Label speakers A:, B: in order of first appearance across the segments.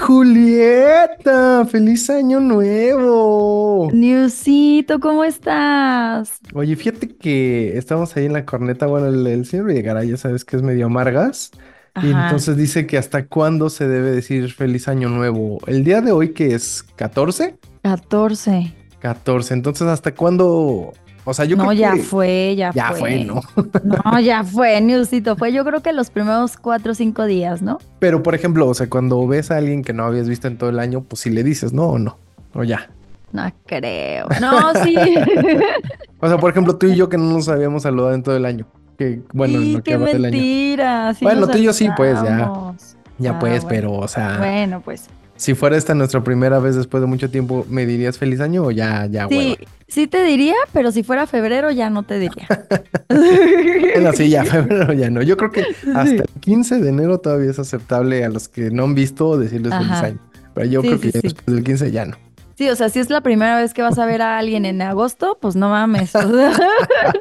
A: Julieta, feliz año nuevo.
B: Newsito, ¿cómo estás?
A: Oye, fíjate que estamos ahí en la corneta. Bueno, el, el señor Villegaray ya sabes que es medio amargas. Y entonces dice que hasta cuándo se debe decir feliz año nuevo. El día de hoy que es 14,
B: 14.
A: 14. Entonces, ¿hasta cuándo? O sea, yo
B: No,
A: creo
B: ya
A: que
B: fue, ya
A: ya
B: fue.
A: fue, ¿no?
B: No, ya fue, Newsito. Fue yo creo que los primeros cuatro o cinco días, ¿no?
A: Pero, por ejemplo, o sea, cuando ves a alguien que no habías visto en todo el año, pues si le dices, no o no, o ya.
B: No creo. No, sí.
A: O sea, por ejemplo, tú y yo que no nos habíamos saludado en todo el año. Que, bueno, en
B: Sí,
A: que
B: qué
A: del año.
B: mentira. sí
A: Bueno, tú y yo sí, pues, ya. Ya
B: Ah,
A: pues,
B: bueno.
A: pero, o sea,
B: Bueno, pues.
A: si fuera esta nuestra primera vez después de mucho tiempo, ¿me dirías feliz año o ya, ya,
B: Sí,
A: hueva?
B: Sí te diría, pero si fuera febrero ya no te diría.
A: Bueno, sí, ya, febrero ya no. Yo creo que hasta el 15 de enero todavía es aceptable a los que no han visto decirles feliz año. Pero yo
B: Sí,
A: creo que
B: sí,
A: después del 15 ya no.
B: Sí, o sea, si es la primera vez que vas a ver a alguien en agosto, pues no mames. o sea,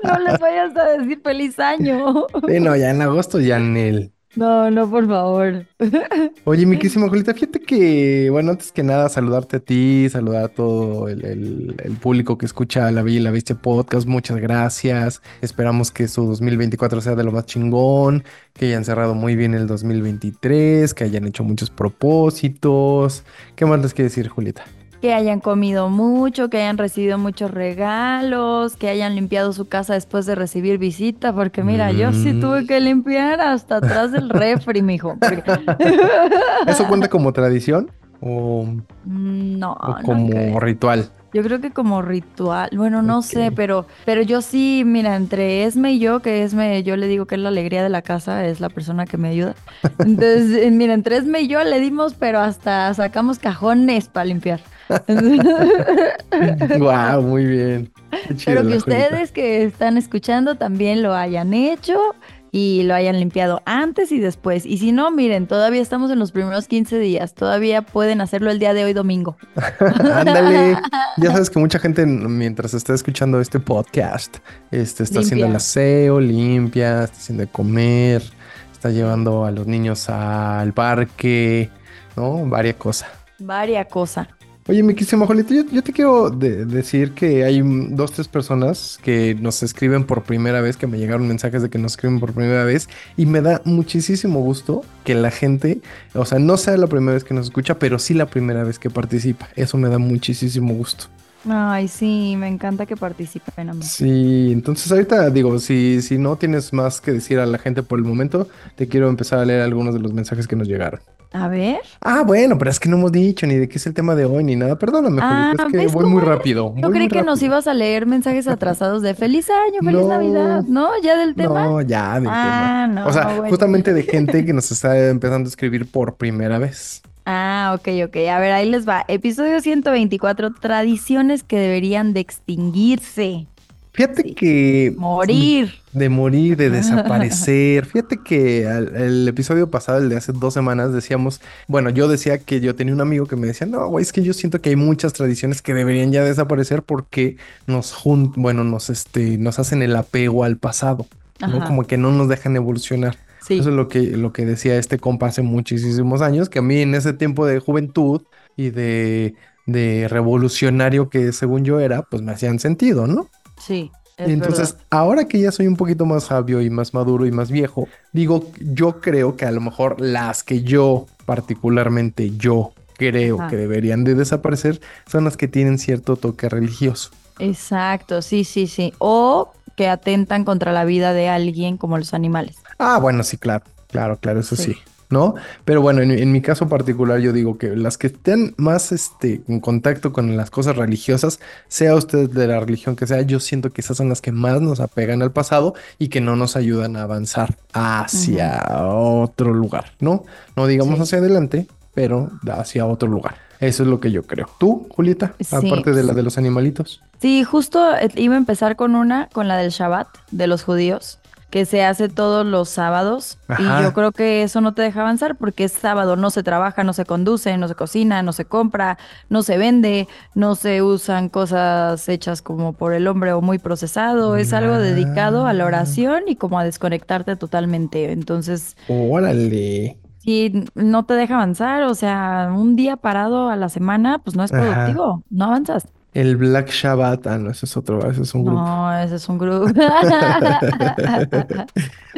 B: no les vayas a decir feliz año.
A: Sí, no, ya en agosto ya en el...
B: No, no, por favor.
A: Oye, mi querísima Julita, fíjate que, bueno, antes que nada, saludarte a ti, saludar a todo el, el- público que escucha La Bella y la Bestia podcast. Muchas gracias. Esperamos que su 2024 sea de lo más chingón, que hayan cerrado muy bien el 2023, que hayan hecho muchos propósitos. ¿Qué más les quiere decir, Julita?
B: Que hayan comido mucho, que hayan recibido muchos regalos, que hayan limpiado su casa después de recibir visita, porque mira, yo sí
A: Mm.
B: tuve que limpiar hasta atrás del refri, mijo. porque-
A: ¿Eso cuenta como tradición o,
B: No,
A: o como ritual?
B: Yo creo que como ritual, bueno, no sé, pero, pero yo sí, mira, entre Esme y yo, que Esme, yo le digo que es la alegría de la casa, es la persona que me ayuda. Entonces, eh, mira, entre Esme y yo le dimos, pero hasta sacamos cajones para limpiar.
A: Guau, muy bien. Chido,
B: Pero que ustedes que están escuchando también lo hayan hecho y lo hayan limpiado antes y después. Y si no, miren, todavía estamos en los primeros 15 días, todavía pueden hacerlo el día de hoy domingo.
A: Ándale. Ya sabes que mucha gente mientras está escuchando este podcast, este, está haciendo el aseo, limpia, está haciendo de comer, está llevando a los niños al parque, ¿no? Varias cosas.
B: Varia cosa.
A: Oye, mi querísima Julieta, yo, te quiero de- decir que hay dos, tres personas que nos escriben por primera vez, que me llegaron mensajes de que nos escriben por primera vez, y me da muchísimo gusto que la gente, o sea, no sea la primera vez que nos escucha, pero sí la primera vez que participa. Eso me da muchísimo gusto.
B: Ay, sí, me encanta que participen, amor.
A: Sí, entonces ahorita digo, si, si no tienes más que decir a la gente por el momento, te quiero empezar a leer algunos de los mensajes que nos llegaron.
B: A ver.
A: Ah, bueno, pero es que no hemos dicho ni de qué es el tema de hoy ni nada. Perdóname,
B: Ah,
A: es que
B: ¿ves
A: voy muy
B: eres?
A: rápido.
B: Yo
A: voy
B: creí que nos ibas a leer mensajes atrasados de feliz año, feliz
A: No.
B: Navidad, ¿no? ¿Ya del tema?
A: No, ya, del tema.
B: Ah, no,
A: O sea,
B: bueno.
A: justamente de gente que nos está empezando a escribir por primera vez.
B: Ah, ok, ok. A ver, ahí les va. Episodio 124, tradiciones que deberían de extinguirse,
A: Fíjate
B: Sí.
A: que
B: morir.
A: de morir, de desaparecer. Fíjate que al- el episodio pasado, el de hace dos semanas, decíamos, bueno, yo decía que yo tenía un amigo que me decía, no, güey, es que yo siento que hay muchas tradiciones que deberían ya desaparecer porque nos jun bueno, nos este, nos hacen el apego al pasado, ¿no? Como que no nos dejan evolucionar.
B: Sí.
A: Eso es lo que, lo que decía este compa hace muchísimos años, que a mí en ese tiempo de juventud y de, de revolucionario que según yo era, pues me hacían sentido, ¿no?
B: Sí, es
A: Entonces,
B: verdad.
A: ahora que ya soy un poquito más sabio y más maduro y más viejo, digo, yo creo que a lo mejor las que yo, particularmente yo, creo que deberían de desaparecer son las que tienen cierto toque religioso.
B: Exacto, sí, sí, sí. O que atentan contra la vida de alguien como los animales.
A: Ah, bueno, sí, claro, claro, claro, eso sí.
B: Sí.
A: ¿No? Pero bueno, en, en mi caso particular yo digo que las que estén más este, en contacto con las cosas religiosas, sea usted de la religión que sea, yo siento que esas son las que más nos apegan al pasado y que no nos ayudan a avanzar hacia otro lugar, ¿no? No digamos
B: Sí.
A: hacia adelante, pero hacia otro lugar. Eso es lo que yo creo. ¿Tú, Julieta?
B: Sí.
A: Aparte de la de los animalitos.
B: Sí, justo eh, iba a empezar con una, con la del Shabbat de los judíos, que se hace todos los sábados.
A: Ajá.
B: Y yo creo que eso no te deja avanzar porque es sábado, no se trabaja, no se conduce, no se cocina, no se compra, no se vende, no se usan cosas hechas como por el hombre o muy procesado. Es algo dedicado a la oración y como a desconectarte totalmente. Entonces,
A: Órale.
B: Sí, no te deja avanzar, o sea, un día parado a la semana, pues no es
A: Ajá.
B: productivo, no avanzas.
A: El Black Shabbat, ah, no, ese es otro, ese es un grupo.
B: No, ese es un grupo.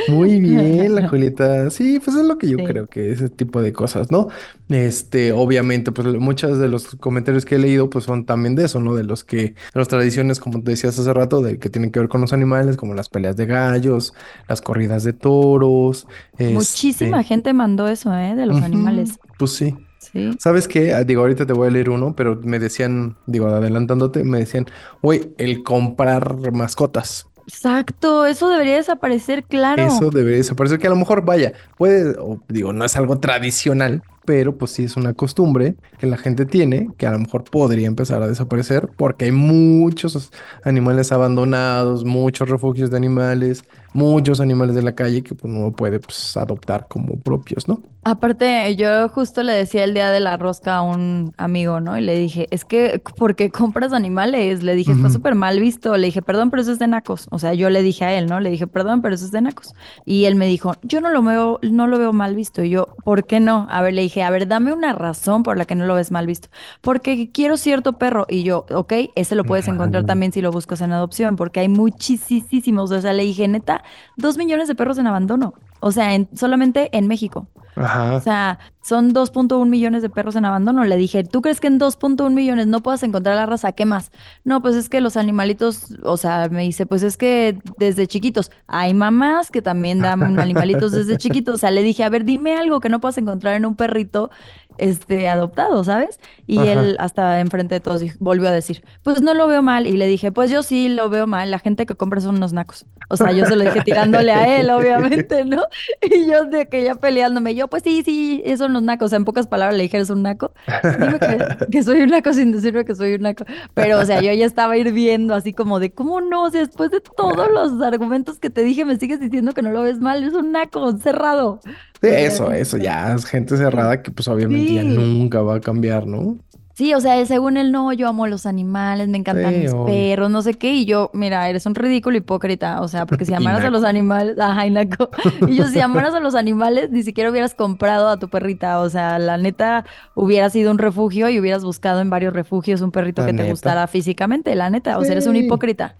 A: Muy bien, la Julieta. Sí, pues es lo que yo
B: Sí.
A: creo que ese tipo de cosas, ¿no? Este, obviamente, pues muchos de los comentarios que he leído, pues son también de eso, ¿no? De los que, de las tradiciones, como te decías hace rato, de que tienen que ver con los animales, como las peleas de gallos, las corridas de toros,
B: Muchísima
A: este,
B: gente mandó eso, ¿eh? De los animales.
A: Pues sí.
B: Sí.
A: ¿Sabes qué? Ah, Digo, ahorita te voy a leer uno, pero me decían, digo, adelantándote, me decían, güey, el comprar mascotas.
B: Exacto, eso debería desaparecer, claro.
A: Eso debería desaparecer, que a lo mejor, vaya, puede, o digo, no es algo tradicional, pero pues sí es una costumbre que la gente tiene, que a lo mejor podría empezar a desaparecer, porque hay muchos animales abandonados, muchos refugios de animales, muchos animales de la calle que pues, uno puede pues, adoptar como propios, ¿no?
B: Aparte, yo justo le decía el día de la rosca a un amigo, ¿no? Y le dije, es que, ¿por qué compras animales? Le dije, está
A: Ujú.
B: súper mal visto. Le dije, perdón, pero eso es de nacos. O sea, yo le dije a él, ¿no? Le dije, perdón, pero eso es de nacos. Y él me dijo, yo no lo veo, no lo veo mal visto. Y yo, ¿por qué no? A ver, le dije, a ver, dame una razón por la que no lo ves mal visto. Porque quiero cierto perro. Y yo, ok, ese lo puedes encontrar también si lo buscas en adopción, porque hay muchísimos. O sea, le dije, neta, dos millones de perros en abandono. O sea, en- solamente en México. O sea, son 2.1 millones de perros en abandono. Le dije, ¿tú crees que en 2.1 millones no puedas encontrar la raza? ¿Qué más? No, pues es que los animalitos, o sea, me dice, pues es que desde chiquitos hay mamás que también dan animalitos desde chiquitos. O sea, le dije, a ver, dime algo que no puedas encontrar en un perrito este adoptado, ¿sabes? Y
A: Ajá.
B: él hasta enfrente de todos volvió a decir, pues no lo veo mal. Y le dije, pues yo sí lo veo mal. La gente que compra son unos nacos. O sea, yo se lo dije tirándole a él, obviamente, ¿no? Y yo de que ya peleándome, yo, pues sí, sí, esos son los nacos. O sea, en pocas palabras le dije, eres un naco. Dime que, que soy un naco sin decirme que soy un naco. Pero, o sea, yo ya estaba hirviendo así como de, ¿cómo no? O sea, después de todos los argumentos que te dije, me sigues diciendo que no lo ves mal. Es un naco cerrado.
A: Sí, eso, eso ya es gente cerrada que pues obviamente ya nunca va a cambiar, ¿no?
B: Sí, o sea, según él, no, yo amo los animales, me encantan
A: Sí,
B: mis
A: obvio.
B: perros, no sé qué, y yo, mira, eres un ridículo hipócrita, o sea, porque si amaras a los animales, ajá, y naco, y yo, si amaras a los animales, ni siquiera hubieras comprado a tu perrita, o sea, la neta, hubieras ido a un refugio y hubieras buscado en varios refugios un perrito
A: La
B: que te gustara físicamente, la neta, o sea, eres un hipócrita.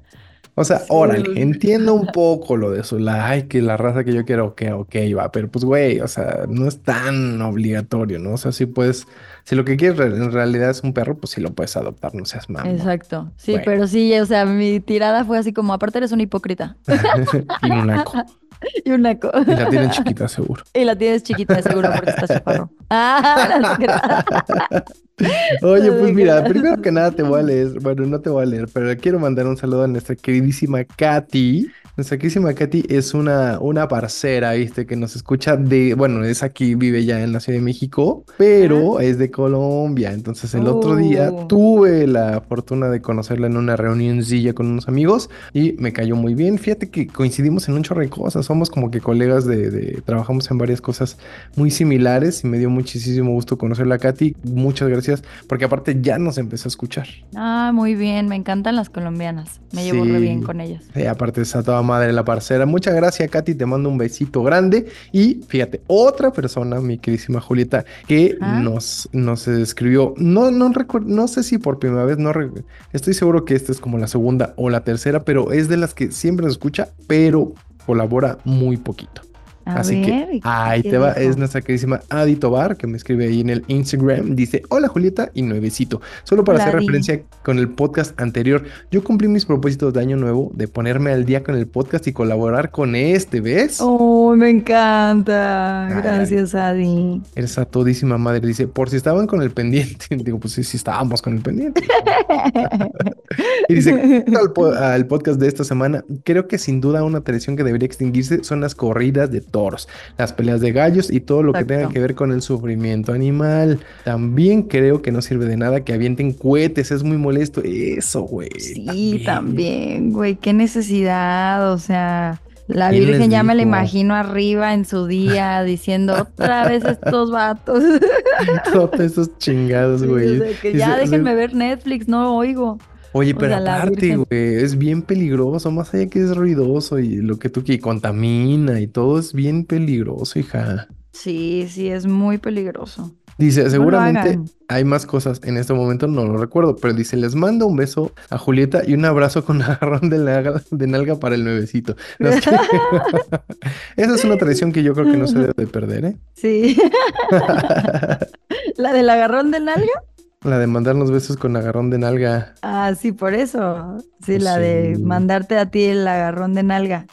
A: O sea, órale, entiendo un poco lo de eso, la, ay, que la raza que yo quiero, ok, ok, va, pero pues, güey, o sea, no es tan obligatorio, ¿no? O sea, si puedes, si lo que quieres re- en realidad es un perro, pues sí lo puedes adoptar, no seas mamón.
B: Exacto, sí,
A: Bueno.
B: pero sí, o sea, mi tirada fue así como, aparte eres un hipócrita
A: Y un naco.
B: y un naco.
A: Y la tienen chiquita, seguro.
B: Y la tienes chiquita, seguro, porque estás chaparro. Ah, no te creas.
A: Oye, pues mira, primero que nada te voy a leer, bueno, no te voy a leer, pero quiero mandar un saludo a nuestra queridísima Katy. Nuestra queridísima Katy es una, una parcera, ¿viste? Que nos escucha de, bueno, es aquí, vive ya en la Ciudad de México, pero es de Colombia. Entonces el otro día
B: Oh.
A: tuve la fortuna de conocerla en una reunioncilla con unos amigos y me cayó muy bien. Fíjate que coincidimos en un chorro de cosas, somos como que colegas de, de- trabajamos en varias cosas muy similares y me dio muchísimo gusto conocerla Katy. Muchas gracias, porque aparte ya nos empezó a escuchar.
B: Ah, muy bien, me encantan las colombianas. Me llevo re bien
A: Sí.
B: con ellas.
A: Eh, aparte está toda madre la parcera. Muchas gracias, Katy. Te mando un besito grande. Y fíjate, otra persona, mi queridísima Julieta, que
B: Ah.
A: nos, nos escribió. No, no recuerdo, no sé si por primera vez, no estoy seguro que esta es como la segunda o la tercera, pero es de las que siempre nos escucha, pero colabora muy poquito.
B: A
A: Así
B: ver,
A: que
B: ¿y
A: ahí te va,
B: dijo?
A: es nuestra queridísima Adi Tobar, que me escribe ahí en el Instagram. Dice, hola Julieta y nuevecito. Solo para
B: Hola,
A: hacer
B: Adi.
A: referencia con el podcast anterior, yo cumplí mis propósitos de año nuevo de ponerme al día con el podcast y colaborar con este, ¿ves?
B: Oh, me encanta.
A: Ay,
B: Gracias, Adi.
A: Eres a todísima madre. Dice, por si estaban con el pendiente. Digo, pues sí, sí estábamos con el pendiente. Y dice, "Respecto al, po- al podcast de esta semana, creo que sin duda una tradición que debería extinguirse son las corridas de toros, las peleas de gallos y todo lo que tenga que ver con el sufrimiento animal. También creo que no sirve de nada que avienten cohetes, es muy molesto. Eso, güey.
B: Sí, también, güey, qué necesidad, o sea, la
A: ¿Quién les
B: Virgen ya me la imagino arriba en su día diciendo otra vez estos vatos.
A: Todos esos chingados,
B: Sí,
A: güey.
B: o sea, que
A: Dice,
B: ya déjenme ver Netflix, no oigo.
A: Oye,
B: o
A: pero
B: sea,
A: aparte, güey, es bien peligroso, más allá que es ruidoso y lo que tú que contamina y todo es bien peligroso, hija.
B: Sí, sí, es muy peligroso.
A: Dice, seguramente hay más cosas. En este momento no lo recuerdo, pero dice, les mando un beso a Julieta y un abrazo con agarrón de, nalga- de nalga para el nuevecito. No, es que- Esa es una tradición que yo creo que no se debe de perder, ¿eh?
B: Sí. ¿La del agarrón de nalga?
A: La de mandarnos besos con agarrón de nalga.
B: Ah, sí, por eso. Sí, la
A: Sí.
B: de mandarte a ti el agarrón de nalga.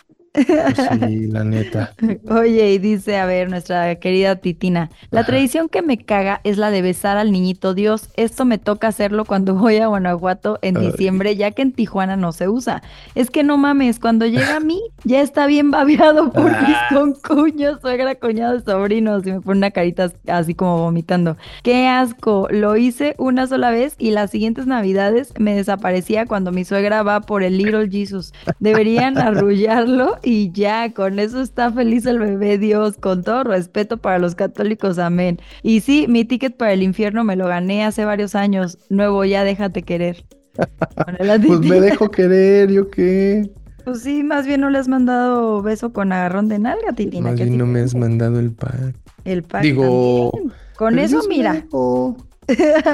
A: Pues sí, la neta.
B: Oye, y dice, a ver, nuestra querida Titina, la
A: Ajá.
B: tradición que me caga es la de besar al niñito Dios. Esto me toca hacerlo cuando voy a Guanajuato en
A: Ay.
B: diciembre, ya que en Tijuana no se usa. Es que no mames, cuando llega a mí, ya está bien babeado por mis
A: Ah.
B: concuños, suegra, cuñados, sobrinos, y me pone una carita así como vomitando. ¡Qué asco! Lo hice una sola vez y las siguientes navidades me desaparecía cuando mi suegra va por el Little Jesus. Deberían arrullarlo y ya, con eso está feliz el bebé Dios, con todo respeto para los católicos, amén. Y sí, mi ticket para el infierno me lo gané hace varios años. Nuevo, ya déjate querer.
A: Pues me dejo querer, ¿yo qué?
B: Pues sí, más bien no le has mandado beso con agarrón de nalga, Titina.
A: Más
B: ¿qué
A: bien no me has mandado el pack.
B: El pack
A: Digo,
B: también. Con eso,
A: me
B: mira.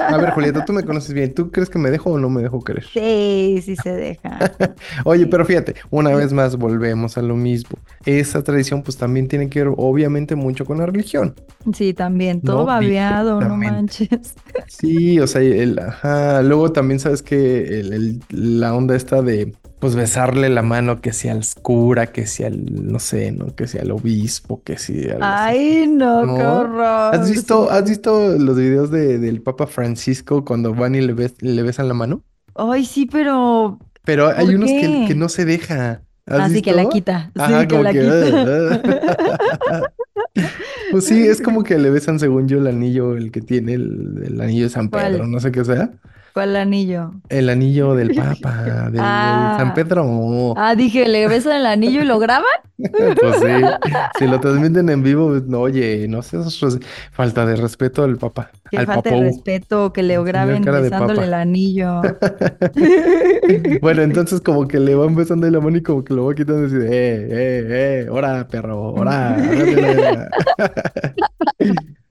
A: A ver, Julieta, tú me conoces bien. ¿Tú crees que me dejo o no me dejo querer?
B: Sí, sí se deja.
A: Oye, pero fíjate, una vez más volvemos a lo mismo. Esa tradición pues también tiene que ver obviamente mucho con la religión.
B: Sí, también, todo
A: No,
B: babeado, no manches.
A: Sí, o sea, el, ajá. Luego también sabes que el- el- la onda esta de pues besarle la mano que sea al cura, que sea al, no sé, ¿no? Que sea al obispo, que sea al...
B: Ay, no, qué
A: ¿No?
B: horror.
A: ¿Has visto, has visto los videos de- del Papa Francisco cuando van y le, bes- le besan la mano?
B: Ay, sí, pero
A: Pero hay
B: ¿Por
A: unos que,
B: qué?
A: que no se deja. ¿Has
B: así que la quita.
A: Ajá,
B: Sí, que
A: como
B: la
A: que,
B: quita.
A: Pues sí, es como que le besan según yo el anillo, el que tiene el, el anillo de San
B: ¿Cuál?
A: Pedro, no sé qué sea.
B: ¿Cuál anillo?
A: El anillo del Papa, del, del
B: Ah.
A: San Pedro.
B: Ah, dije, ¿le besan el anillo y lo graban?
A: Pues sí, si lo transmiten en vivo, pues, no, oye, no sé, eso es falta de respeto al Papa,
B: Que
A: al
B: falta de
A: Papou.
B: respeto, que le graben
A: de
B: besándole el anillo.
A: Bueno, entonces como que le van besando la mano y como que lo va quitando y dice, eh, eh, eh, ora, perro, ora.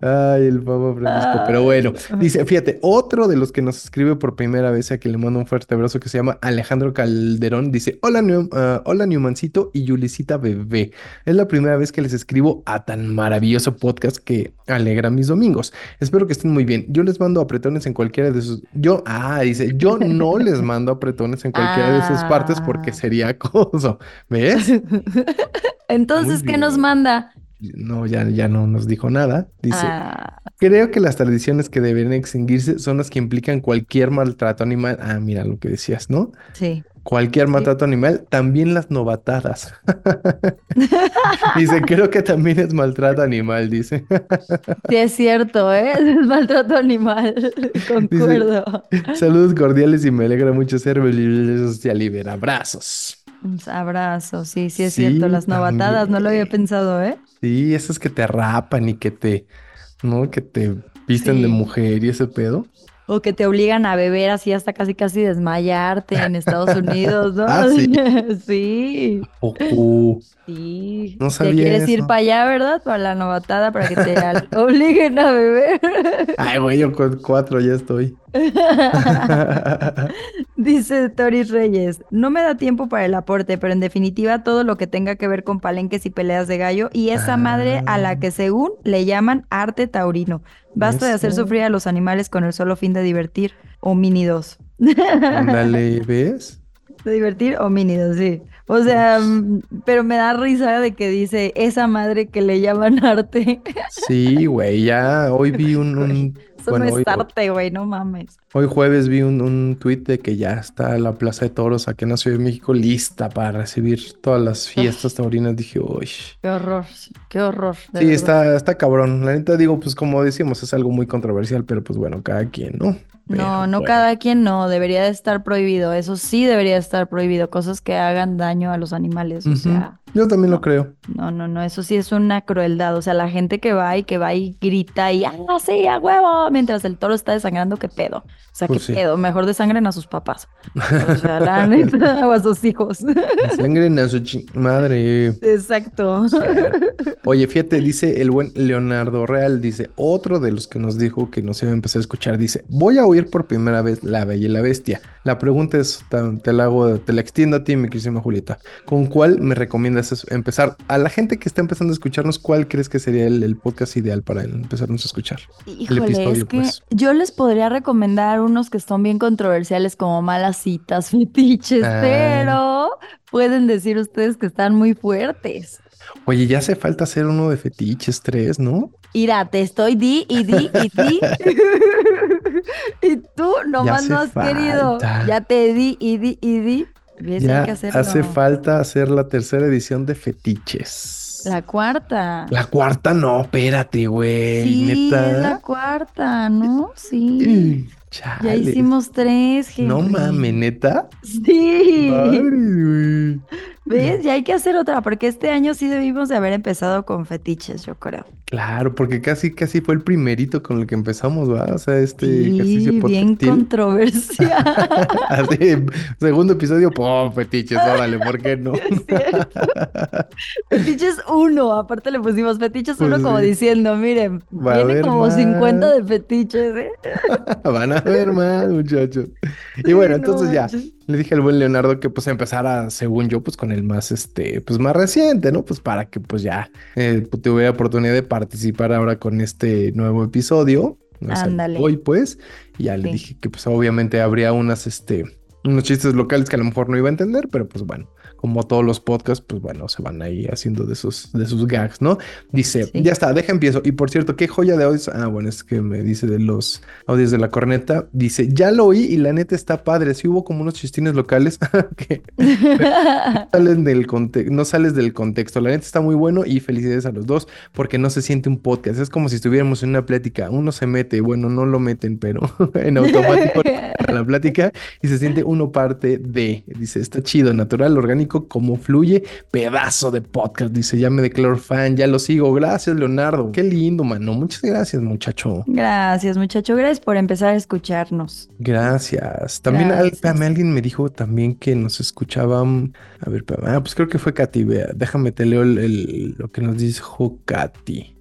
A: Ándale". Ay, el Papa Francisco. Pero bueno, dice, fíjate, otro de los que nos escribe por primera vez, a que le mando un fuerte abrazo, que se llama Alejandro Calderón, dice, hola, Neu- ah, hola Newmancito y Yulisita Bebé. Es la primera vez que les escribo a tan maravilloso podcast que alegra mis domingos. Espero que estén muy bien. Yo les mando apretones en cualquiera de sus... Yo, ah, dice, yo no les mando apretones en cualquiera de sus partes porque
B: Ah.
A: sería acoso. ¿Ves?
B: Entonces, ¿qué nos manda?
A: No, ya, ya no nos dijo nada. Dice,
B: Ah,
A: creo que las tradiciones que deberían extinguirse son las que implican cualquier maltrato animal. Ah, mira lo que decías, ¿no?
B: sí.
A: Cualquier maltrato animal, también las novatadas. Dice, creo que también es maltrato animal, dice.
B: Sí, es cierto, ¿eh? Es maltrato animal. Concuerdo.
A: Saludos cordiales y me alegra mucho ser social libre. Abrazos.
B: Abrazo, sí, sí es
A: Sí,
B: cierto. Las novatadas, no lo había pensado, ¿eh?
A: Sí, esos que te rapan y que te, ¿no? Que te visten de mujer y ese pedo.
B: O que te obligan a beber así hasta casi casi desmayarte en Estados Unidos, ¿no?
A: Ah, sí.
B: Sí,
A: Ojo.
B: sí.
A: No
B: Te
A: sabía
B: quieres ir para allá, ¿verdad? Para la novatada, para que te obliguen a beber.
A: Ay, güey, yo con cuatro ya estoy.
B: Dice Toris Reyes, no me da tiempo para el aporte, pero en definitiva todo lo que tenga que ver con palenques y peleas de gallo y esa madre a la
A: Ah.
B: que según le llaman arte taurino. Basta de hacer sufrir a los animales con el solo fin de divertir. Homínidos.
A: Ándale, ¿ves?
B: De divertir homínidos, sí. O sea, mm, pero me da risa de que dice esa madre que le llaman arte.
A: Sí, güey, ya hoy vi un, un-
B: Eso
A: bueno,
B: no
A: hoy,
B: es arte, güey, no mames.
A: hoy jueves vi un, un tuit de que ya está la Plaza de Toros aquí en la Ciudad de México lista para recibir todas las fiestas taurinas. Dije, uy.
B: Qué horror, qué horror.
A: Sí,
B: verdad.
A: está, está cabrón. La neta digo, pues como decíamos, es algo muy controversial, pero pues bueno, cada quien, ¿no?
B: No,
A: Pero
B: no
A: bueno.
B: cada quien no, debería de estar prohibido, eso sí debería estar prohibido, cosas que hagan daño a los animales, o sea,
A: Yo también lo creo.
B: No, no, no, eso sí es una crueldad. O sea, la gente que va y que va y grita y ¡ah, sí, a huevo! Mientras el toro está desangrando, ¿qué pedo? O sea,
A: Pues
B: ¿qué
A: sí.
B: pedo? Mejor desangren a sus papás. O sea, la neta, o a sus hijos.
A: Sangren a su madre.
B: Exacto.
A: Oye, fíjate, dice el buen Leonardo Real, dice, otro de los que nos dijo que nos iba a empezar a escuchar, dice, voy a oír por primera vez La Bella y la Bestia. La pregunta es, te la hago, te la extiendo a ti, mi querísima Julieta. ¿Con cuál me recomiendas es- empezar? A la gente que está empezando a escucharnos, ¿cuál crees que sería el, el podcast ideal para empezarnos a escuchar?
B: Híjole,
A: episodio,
B: es que
A: pues.
B: yo les podría recomendar unos que son bien controversiales como malas citas, fetiches,
A: Ah.
B: pero pueden decir ustedes que están muy fuertes.
A: Oye, ya hace falta hacer uno de fetiches tres, ¿no?
B: Mira, te estoy di y di y di. y tú nomás no has querido. Ya te di y di y di. ¿Ves? Hay
A: Ya
B: que hacerlo.
A: hace falta hacer la tercera edición de fetiches.
B: La cuarta.
A: La cuarta no, espérate, güey.
B: sí,
A: neta.
B: es la cuarta, ¿no? Sí. Ya hicimos tres,
A: No
B: Henry.
A: mames, neta.
B: Sí.
A: Madre, güey.
B: ¿Ves? Ya hay que hacer otra, porque este año sí debimos de haber empezado con fetiches, yo creo.
A: Claro, porque casi, casi fue el primerito con el que empezamos, ¿va? O sea, este
B: Sí,
A: ejercicio
B: bien controversial.
A: Así, segundo episodio, ¡pum! Fetiches, órale, ¿por qué no?
B: Fetiches uno, aparte le pusimos fetiches
A: Pues
B: uno como
A: sí.
B: diciendo, miren, viene como
A: más.
B: 50 de fetiches, ¿eh?
A: Van a ver más, muchachos. Y bueno,
B: no
A: entonces ya,
B: manches.
A: Le dije al buen Leonardo que pues empezara, según yo, pues con el más, este, pues más reciente, ¿no? Pues para que pues ya eh, pues, tuviera oportunidad de participar ahora con este nuevo episodio. O sea, hoy pues, y ya le dije que pues obviamente habría unas, este, unos chistes locales que a lo mejor no iba a entender, pero pues bueno, como todos los podcasts, pues bueno, se van ahí haciendo de esos, de sus gags, ¿no? Dice,
B: Sí.
A: ya está, deja empiezo. Y por cierto, qué joya de hoy. Ah, bueno, es que me dice de los audios de la corneta. Dice, ya lo oí y la neta está padre. Sí hubo como unos chistines locales que salen del conte- no sales del contexto. La neta está muy bueno y felicidades a los dos porque no se siente un podcast. Es como si estuviéramos en una plática. Uno se mete, bueno, no lo meten, pero en automático a la plática y se siente uno parte de. Dice, está chido, natural, orgánico, como fluye. Pedazo de podcast. Dice, ya me declaro fan, ya lo sigo. Gracias, Leonardo. Qué lindo, mano. Muchas gracias, muchacho.
B: Gracias, muchacho. Gracias por empezar a escucharnos.
A: Gracias. También al-
B: Gracias.
A: espérame, alguien me dijo también que nos escuchaban. A ver. Ah, pues creo que fue Katy. Vea, déjame te leo el- el- lo que nos dijo Katy.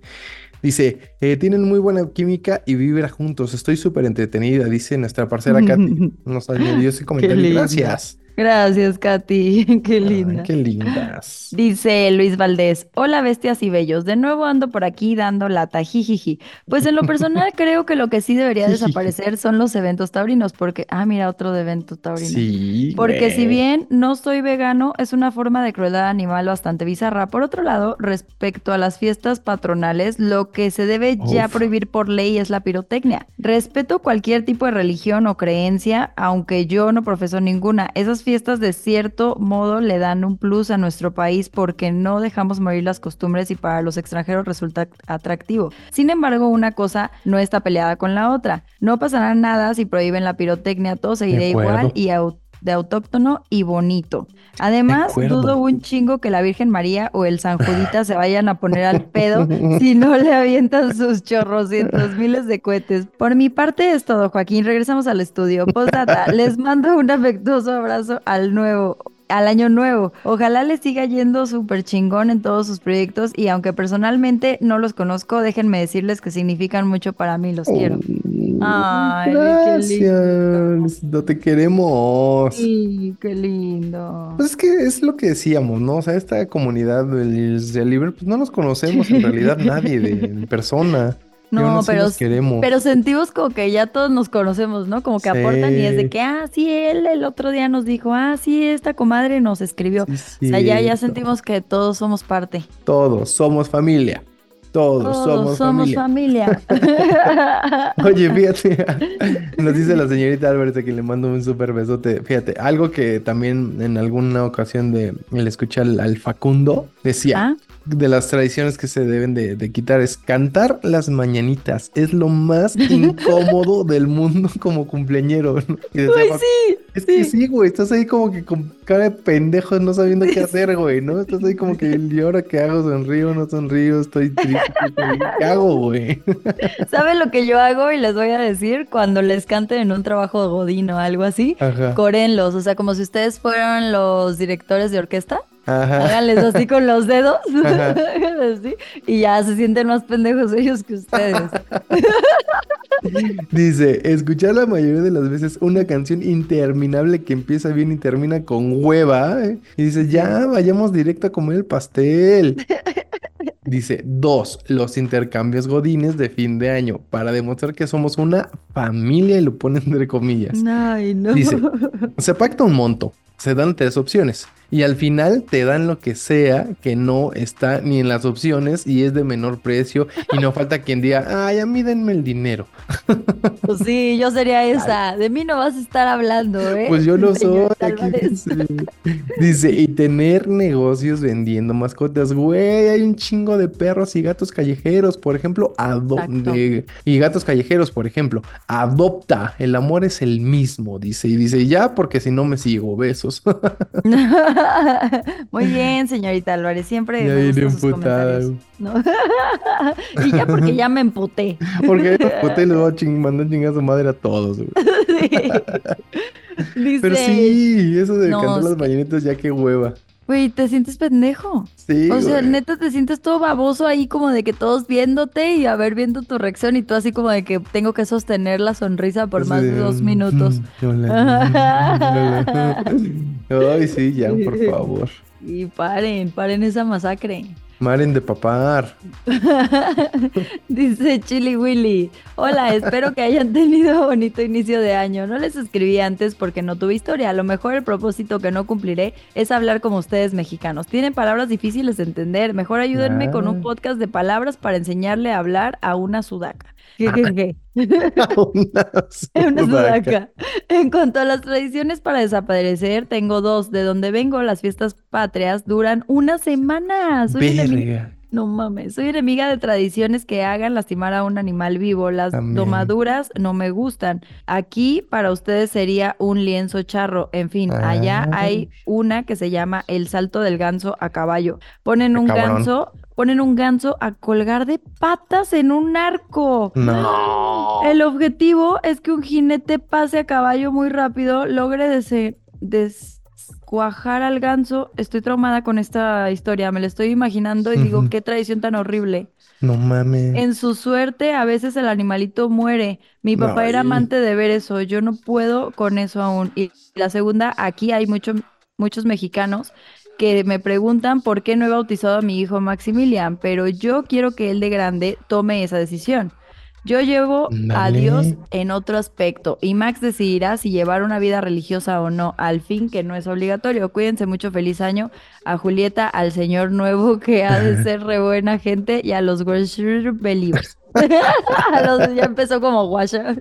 A: Dice, eh, tienen muy buena química y vibra juntos. Estoy súper entretenida, dice nuestra parcera Katy. Nos añadió ese comentario. Gracias.
B: Gracias, Katy. Qué
A: Ay,
B: linda.
A: qué lindas.
B: Dice Luis Valdés, hola bestias y bellos, de nuevo ando por aquí dando lata, jijiji. Pues en lo personal creo que lo que sí debería desaparecer son los eventos taurinos, porque, ah, mira, otro de evento taurino.
A: Sí.
B: Porque si bien no soy vegano, es una forma de crueldad animal bastante bizarra. Por otro lado, respecto a las fiestas patronales, lo que se debe ya prohibir por ley es la pirotecnia. Respeto cualquier tipo de religión o creencia, aunque yo no profeso ninguna. Esas fiestas de cierto modo le dan un plus a nuestro país porque no dejamos morir las costumbres y para los extranjeros resulta atractivo. Sin embargo, una cosa no está peleada con la otra. No pasará nada si prohíben la pirotecnia, todo seguirá igual y au- de autóctono y bonito. Además, dudo un chingo que la Virgen María o el San Judita se vayan a poner al pedo si no le avientan sus chorrocientos miles de cohetes. Por mi parte es todo, Joaquín. Regresamos al estudio. Postdata, les mando un afectuoso abrazo al nuevo. Al año nuevo. Ojalá les siga yendo súper chingón en todos sus proyectos y aunque personalmente no los conozco, déjenme decirles que significan mucho para mí, los quiero. Ay, qué
A: Gracias. No te queremos.
B: Sí, qué lindo.
A: Pues es que es lo que decíamos, ¿no? O sea, esta comunidad del del Libre, pues no nos conocemos en realidad nadie de en persona.
B: No,
A: así
B: pero,
A: queremos.
B: pero sentimos como que ya todos nos conocemos, ¿no? Como que aportan y es de que, ah, sí, él el otro día nos dijo, ah, sí, esta comadre nos escribió.
A: Sí,
B: O sea, ya, ya sentimos que todos somos parte.
A: Todos somos familia. Todos,
B: Todos
A: somos, familia.
B: familia.
A: Oye, fíjate, nos dice la señorita Albert a quien le mando un súper besote. Fíjate, algo que también en alguna ocasión de le escuché al, al Facundo decía,
B: Ah,
A: de las tradiciones que se deben de, de quitar es cantar las mañanitas. Es lo más incómodo del mundo como cumpleañero. ¿no? Y decía,
B: Güey,
A: "Juan,
B: sí.
A: Es que sí, güey, estás ahí como que con cara de pendejo no sabiendo qué hacer, güey, ¿no? Estás ahí como que, ¿y ahora qué hago? ¿Sonrío? ¿No sonrío? ¿Estoy triste? ¿Qué hago, güey?
B: ¿Saben lo que yo hago? Y les voy a decir cuando les canten en un trabajo de godín o algo así.
A: Ajá,
B: Corenlos, o sea, como si ustedes fueran los directores de orquesta.
A: Ajá.
B: Háganles así con los dedos. Así, y ya se sienten más pendejos ellos que ustedes.
A: Dice, escuchar la mayoría de las veces una canción interminable que empieza bien y termina con hueva. ¿eh? Y dice, ya, vayamos directo a comer el pastel. Dice, dos, los intercambios godines de fin de año para demostrar que somos una familia y lo pone entre comillas.
B: Ay, no.
A: Dice, se pacta un monto, se dan tres opciones y al final te dan lo que sea que no está ni en las opciones y es de menor precio y no falta quien diga, ay, a mí denme el dinero.
B: Pues sí, yo sería esa. De mí no vas a estar hablando, ¿eh?
A: Pues yo no soy. Aquí dice. Dice, y tener negocios vendiendo mascotas. Güey, hay un chingo de perros y gatos callejeros, por ejemplo, ado-
B: Exacto.
A: de- y gatos callejeros, por ejemplo, adopta. El amor es el mismo, dice. Y dice, ya, porque si no me sigo, besos.
B: Muy bien, señorita Álvarez. Siempre
A: Ya
B: me sus comentarios. ¿no? y ya porque ya me emputé.
A: Porque usted le va a ching- mandar chingar a su madre a todos, güey.
B: Sí. Dice,
A: Pero sí, eso de
B: No,
A: cantar las
B: que-
A: mañanitas, ya qué hueva.
B: Güey, te sientes pendejo.
A: Sí,
B: O sea, neta te sientes todo baboso ahí como de que todos viéndote y a ver viendo tu reacción y tú así como de que tengo que sostener la sonrisa por más de dos minutos.
A: Ay, sí, ya, por favor.
B: Y paren, paren esa masacre.
A: Maren de papar.
B: Dice Chili Willy. Hola, espero que hayan tenido bonito inicio de año. No les escribí antes porque no tuve historia. A lo mejor el propósito que no cumpliré es hablar como ustedes mexicanos. Tienen palabras difíciles de entender. Mejor ayúdenme con un podcast de palabras para enseñarle a hablar a una sudaca. Jejeje.
A: Una
B: Una
A: sudaca.
B: sudaca. En cuanto a las tradiciones para desaparecer, tengo dos. De donde vengo, las fiestas patrias duran una semana. Soy enemi-
A: Verga.
B: No mames, soy enemiga de tradiciones que hagan lastimar a un animal vivo. Las domaduras no me gustan. Aquí para ustedes sería un lienzo charro. En fin, allá
A: Ah.
B: hay una que se llama el salto del ganso a caballo. Ponen
A: Ah,
B: un
A: cabrón.
B: ganso, ponen un ganso a colgar de patas en un arco.
A: No.
B: El objetivo es que un jinete pase a caballo muy rápido, logre descuajar al ganso. Estoy traumada con esta historia, me la estoy imaginando y digo, qué tradición tan horrible.
A: No mames.
B: En su suerte, a veces el animalito muere. Mi papá era amante de ver eso, yo no puedo con eso aún. Y la segunda, aquí hay mucho- muchos mexicanos que me preguntan por qué no he bautizado a mi hijo Maximilian, pero yo quiero que él de grande tome esa decisión. Yo llevo a. Dios en otro aspecto y Max decidirá si llevar una vida religiosa o no, al fin que no es obligatorio. Cuídense mucho, feliz año a Julieta, al señor nuevo que ha de ser re buena gente y a los worship believers. Los- ya empezó como guasha.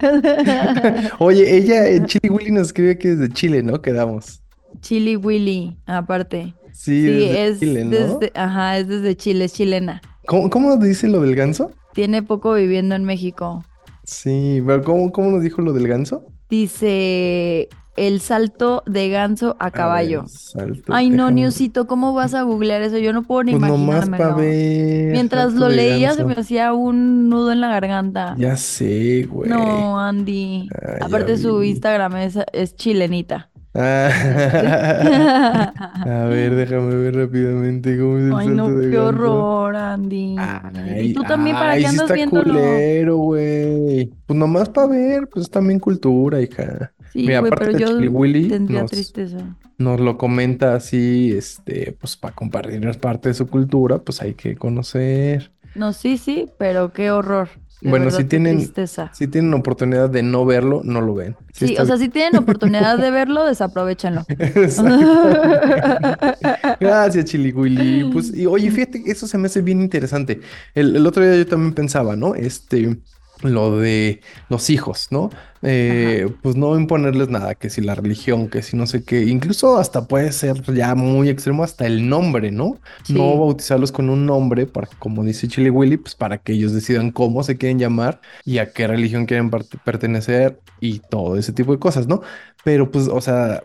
A: Oye, ella en Chili Willy nos escribe que es de Chile, ¿no? Quedamos.
B: Chili Willy, aparte.
A: Sí,
B: Sí,
A: desde
B: es
A: Chile, ¿no?
B: desde, ajá, es desde Chile, es chilena.
A: ¿Cómo, cómo dice lo del ganso?
B: Tiene poco viviendo en México.
A: Sí, pero ¿cómo, cómo nos dijo lo del ganso?
B: Dice el salto de ganso a caballo.
A: ver,
B: Ay, no,
A: déjame-
B: ¿cómo vas a googlear eso? Yo no puedo ni
A: Pues nomás
B: imaginármelo.
A: ver.
B: Mientras lo leía se me hacía un nudo en la garganta.
A: Ya sé, güey.
B: No, Andy.
A: Ah,
B: Aparte su. Instagram es, es chilenita.
A: Ah. A ver, déjame ver rápidamente cómo es el
B: Ay, no,
A: de
B: qué
A: ganso.
B: horror, Andy.
A: Ay,
B: y tú también, ¿para qué
A: sí
B: andas
A: está
B: viéndolo?
A: culero, güey. Pues nomás para ver, pues es también cultura, hija.
B: Sí,
A: Mira,
B: güey,
A: aparte
B: pero yo
A: Willy,
B: tendría
A: nos-
B: tristeza.
A: Nos lo comenta así, este, pues para compartirnos parte de su cultura, pues hay que conocer.
B: No, sí, sí, pero qué horror. De
A: Bueno, si tienen-
B: tristeza.
A: Si tienen oportunidad de no verlo, no lo ven.
B: Sí,
A: está
B: o sea, si tienen oportunidad de verlo, desaprovechenlo.
A: Gracias, Chili Willy. Pues, y oye, fíjate, eso se me hace bien interesante. El, el otro día yo también pensaba, ¿no? Este, lo de los hijos, ¿no? Eh, pues no imponerles nada, que si la religión, que si no sé qué, incluso hasta puede ser ya muy extremo hasta el nombre, ¿no? No bautizarlos con un nombre, para, como dice Chili Willy, pues para que ellos decidan cómo se quieren llamar y a qué religión quieren pertenecer y todo ese tipo de cosas, ¿no? Pero pues, o sea,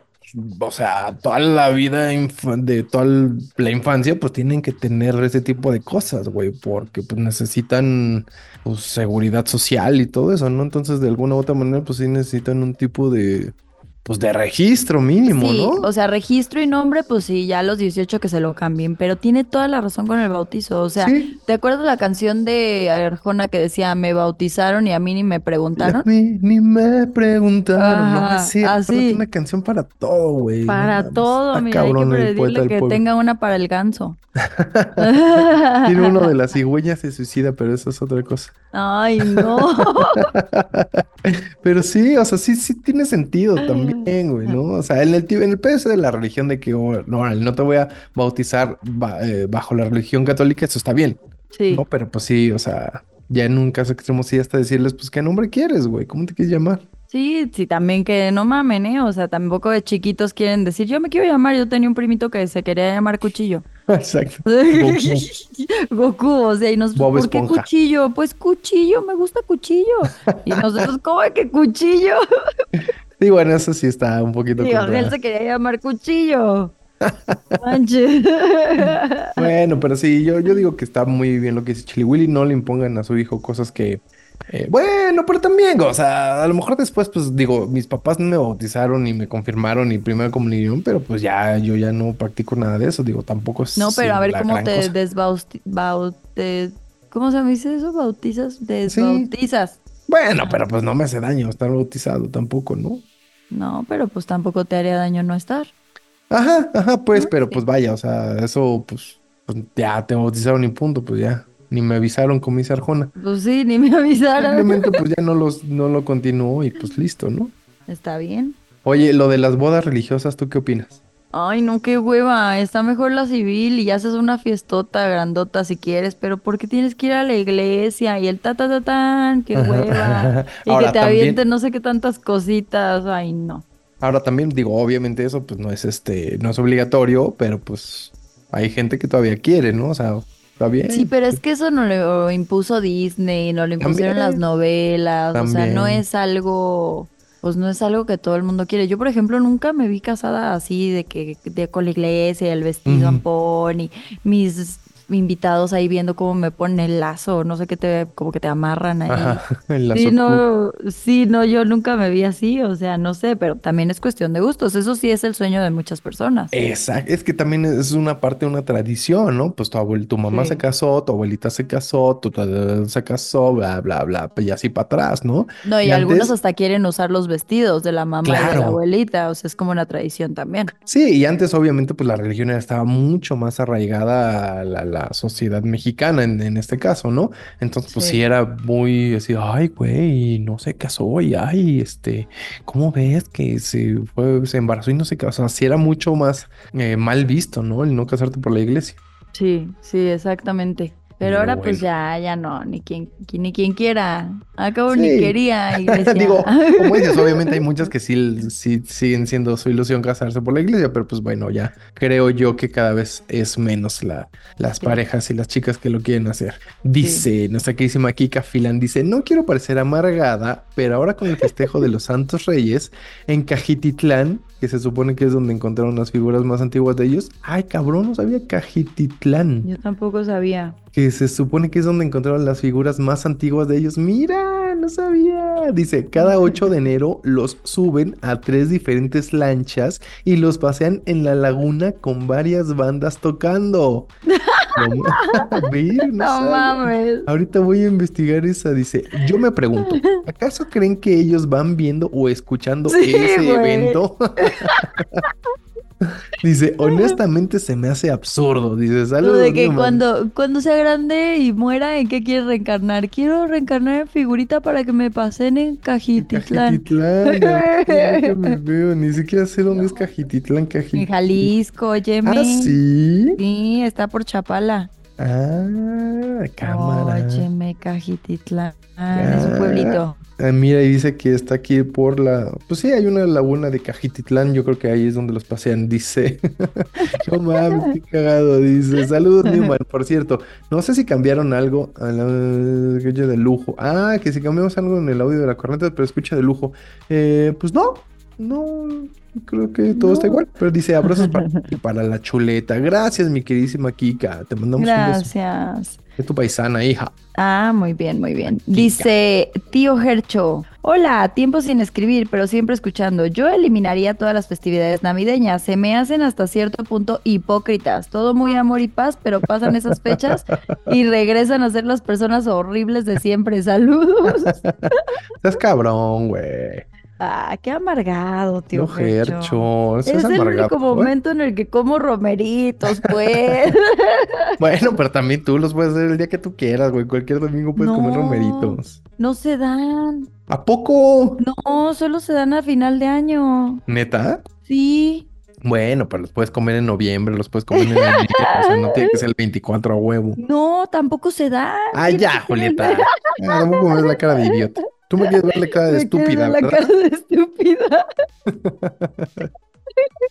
A: o sea, toda la vida de toda la infancia, pues tienen que tener ese tipo de cosas, güey, porque pues necesitan pues, seguridad social y todo eso, ¿no? Entonces, de alguna u otra manera, pues sí necesitan un tipo de, pues de registro mínimo,
B: sí,
A: ¿no?
B: O sea, registro y nombre, pues sí, ya a los 18 que se lo cambien, pero tiene toda la razón con el bautizo. O sea, ¿te acuerdas la canción de Arjona que decía, me bautizaron y a mí ni me preguntaron?
A: A mí ni me preguntaron, ¿no? Así, así. una canción para todo, güey.
B: Para todo, mira, hay que pedirle que tenga una para el ganso.
A: tiene uno de las cigüeñas se suicida, pero eso es otra cosa.
B: Ay, no.
A: pero sí, o sea, sí, sí tiene sentido también güey, ¿no? O sea, en el, en el de la religión de que oh, no, no te voy a bautizar eh, bajo la religión católica, eso está bien. Sí. ¿no? Pero pues sí, o sea, ya en un caso extremo sí hasta decirles, pues, ¿qué nombre quieres, güey? ¿Cómo te quieres llamar?
B: Sí, sí, también que no mamen, ¿eh? O sea, tampoco de chiquitos quieren decir, yo me quiero llamar, yo tenía un primito que se quería llamar Cuchillo.
A: Exacto.
B: Goku. o sea, y nos ¿por qué Cuchillo? Pues Cuchillo, me gusta Cuchillo. Y nosotros, ¿cómo que Cuchillo?
A: Y bueno, eso sí está un poquito.
B: Digo, él se quería llamar Cuchillo.
A: bueno, pero sí, yo, yo digo que está muy bien lo que dice Chili Willy. No le impongan a su hijo cosas que. Eh, bueno, pero también, o sea, a lo mejor después, pues digo, mis papás me bautizaron ni me confirmaron ni primera comunión, pero pues ya yo ya no practico nada de eso. Digo, tampoco es.
B: No, pero a ver cómo te desbautizas. ¿Cómo se me dice eso? ¿Bautizas? Desbautizas.
A: Bueno, pero pues no me hace daño estar bautizado tampoco, ¿no?
B: No, pero pues tampoco te haría daño no estar.
A: Ajá, ajá, pues, pero pues vaya, o sea, eso pues, pues, ya te bautizaron y punto, pues ya. Ni me avisaron como dice Arjona.
B: Pues sí, ni me avisaron.
A: Simplemente pues ya no los, no lo continuó y pues listo, ¿no?
B: Está bien.
A: Oye, lo de las bodas religiosas, ¿tú qué opinas?
B: Ay, no, qué hueva. Está mejor la civil y haces una fiestota grandota si quieres, pero ¿por qué tienes que ir a la iglesia y el ta ta ta tan? Qué hueva. y que te avienten no sé qué tantas cositas. Ay, no.
A: Ahora también digo, obviamente eso pues no es este, no es obligatorio, pero pues hay gente que todavía quiere, ¿no? O sea, está bien.
B: Sí, pero es que eso no lo impuso Disney, no lo impusieron las novelas, o sea, no es algo pues no es algo que todo el mundo quiere. Yo, por ejemplo, nunca me vi casada así de que de, con la iglesia, el vestido ampón y mis invitados ahí viendo cómo me ponen el lazo, no sé qué te, como que te amarran ahí. el lazo. Sí, no, sí, no, yo nunca me vi así, o sea, no sé, pero también es cuestión de gustos. Eso sí es el sueño de muchas personas.
A: Exacto, es que también es una parte de una tradición, ¿no? Pues tu abuel, tu mamá se casó, tu abuelita se casó, tu se casó, bla, bla, bla, y así para atrás, ¿no?
B: No, y, algunos hasta quieren usar los vestidos de la mamá y de la abuelita, o sea, es como una tradición también.
A: Sí, y antes obviamente pues la religión estaba mucho más arraigada a la sociedad mexicana en, este caso, ¿no? Entonces, pues sí, era muy así, ay, güey, no se casó y ay, este, ¿cómo ves que se fue, se embarazó y no se casó? O sea, sí era mucho más eh, mal visto, ¿no? El no casarte por la iglesia.
B: Sí, sí, exactamente. Pero ahora pues ya, ya no, ni quien, ni quien quiera. Acabo ni quería.
A: Digo, como dices, obviamente hay muchas que sí, sí siguen siendo su ilusión casarse por la iglesia, pero pues bueno, ya creo yo que cada vez es menos la, las parejas y las chicas que lo quieren hacer. Dice nuestra queridísima Kika Filan, dice, no quiero parecer amargada, pero ahora con el festejo de los Santos Reyes en Cajititlán, que se supone que es donde encontraron las figuras más antiguas de ellos. Ay, cabrón, no sabía Cajititlán.
B: Yo tampoco sabía.
A: Que se supone que es donde encontraron las figuras más antiguas de ellos. Mira, no sabía. Dice, cada 8 de enero los suben a tres diferentes lanchas y los pasean en la laguna con varias bandas tocando. no, mames. Ahorita voy a investigar esa. Dice, yo me pregunto, ¿acaso creen que ellos van viendo o escuchando ese evento? Dice, honestamente se me hace absurdo. Dice,
B: Lo de que cuando, cuando sea grande y muera, ¿en qué quieres reencarnar? Quiero reencarnar en figurita para que me pasen en Cajititlán.
A: Cajititlán, me veo. Ni siquiera sé dónde es Cajititlán, Cajititlán.
B: En Jalisco, oye.
A: ¿Ah, sí?
B: Sí, está por Chapala.
A: Ah, cámara.
B: Óyeme, Cajititlán. es un pueblito.
A: Ah, mira, y dice que está aquí por la. Pues sí, hay una laguna de Cajititlán. Yo creo que ahí es donde los pasean. Dice. no mames, qué cagado. Dice. Saludos, Newman. Por cierto, no sé si cambiaron algo a la de lujo. Ah, que si cambiamos algo en el audio de la corriente, pero escucha de lujo. Eh, pues no, no, creo que todo está igual. Pero dice abrazos para, para, la chuleta. Gracias, mi queridísima Kika. Te mandamos
B: Gracias.
A: un beso. Es tu paisana, hija.
B: Ah, muy bien, muy bien. Dice tío Gercho. Hola, tiempo sin escribir, pero siempre escuchando. Yo eliminaría todas las festividades navideñas. Se me hacen hasta cierto punto hipócritas. Todo muy amor y paz, pero pasan esas fechas y regresan a ser las personas horribles de siempre. Saludos.
A: Estás cabrón, güey.
B: Ah, qué amargado, tío.
A: No, Gercho.
B: es, es el único momento en el que como romeritos, pues.
A: bueno, pero también tú los puedes hacer el día que tú quieras, güey. Cualquier domingo puedes comer romeritos.
B: No se dan.
A: ¿A poco?
B: No, solo se dan a final de año.
A: ¿Neta?
B: Sí.
A: Bueno, pero los puedes comer en noviembre, los puedes comer en enero, o sea, no tiene que ser el 24 a huevo.
B: No, tampoco se dan.
A: Ah, ya, Julieta. Ah, tampoco me la cara de idiota. Tú me quieres ver la cara de estúpida,
B: la cara de estúpida.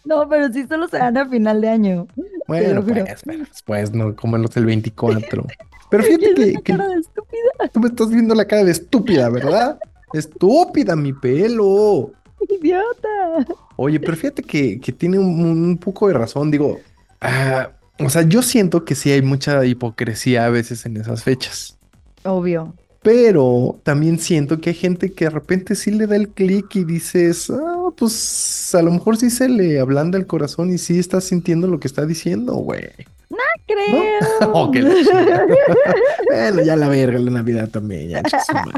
B: no, pero sí solo se dan a final de año.
A: Bueno, pues, pero después no comerlos el 24. Pero fíjate que,
B: la cara de estúpida.
A: tú me estás viendo la cara de estúpida, ¿verdad? Estúpida, mi pelo.
B: Idiota.
A: Oye, pero fíjate que, tiene un, poco de razón. Digo, ah, o sea, yo siento que sí hay mucha hipocresía a veces en esas fechas.
B: Obvio.
A: Pero también siento que hay gente que de repente sí le da el clic y dices, ah, pues a lo mejor sí se le ablanda el corazón y sí está sintiendo lo que está diciendo, güey.
B: Creo.
A: Oh, bueno, ya la verga la Navidad también, ya.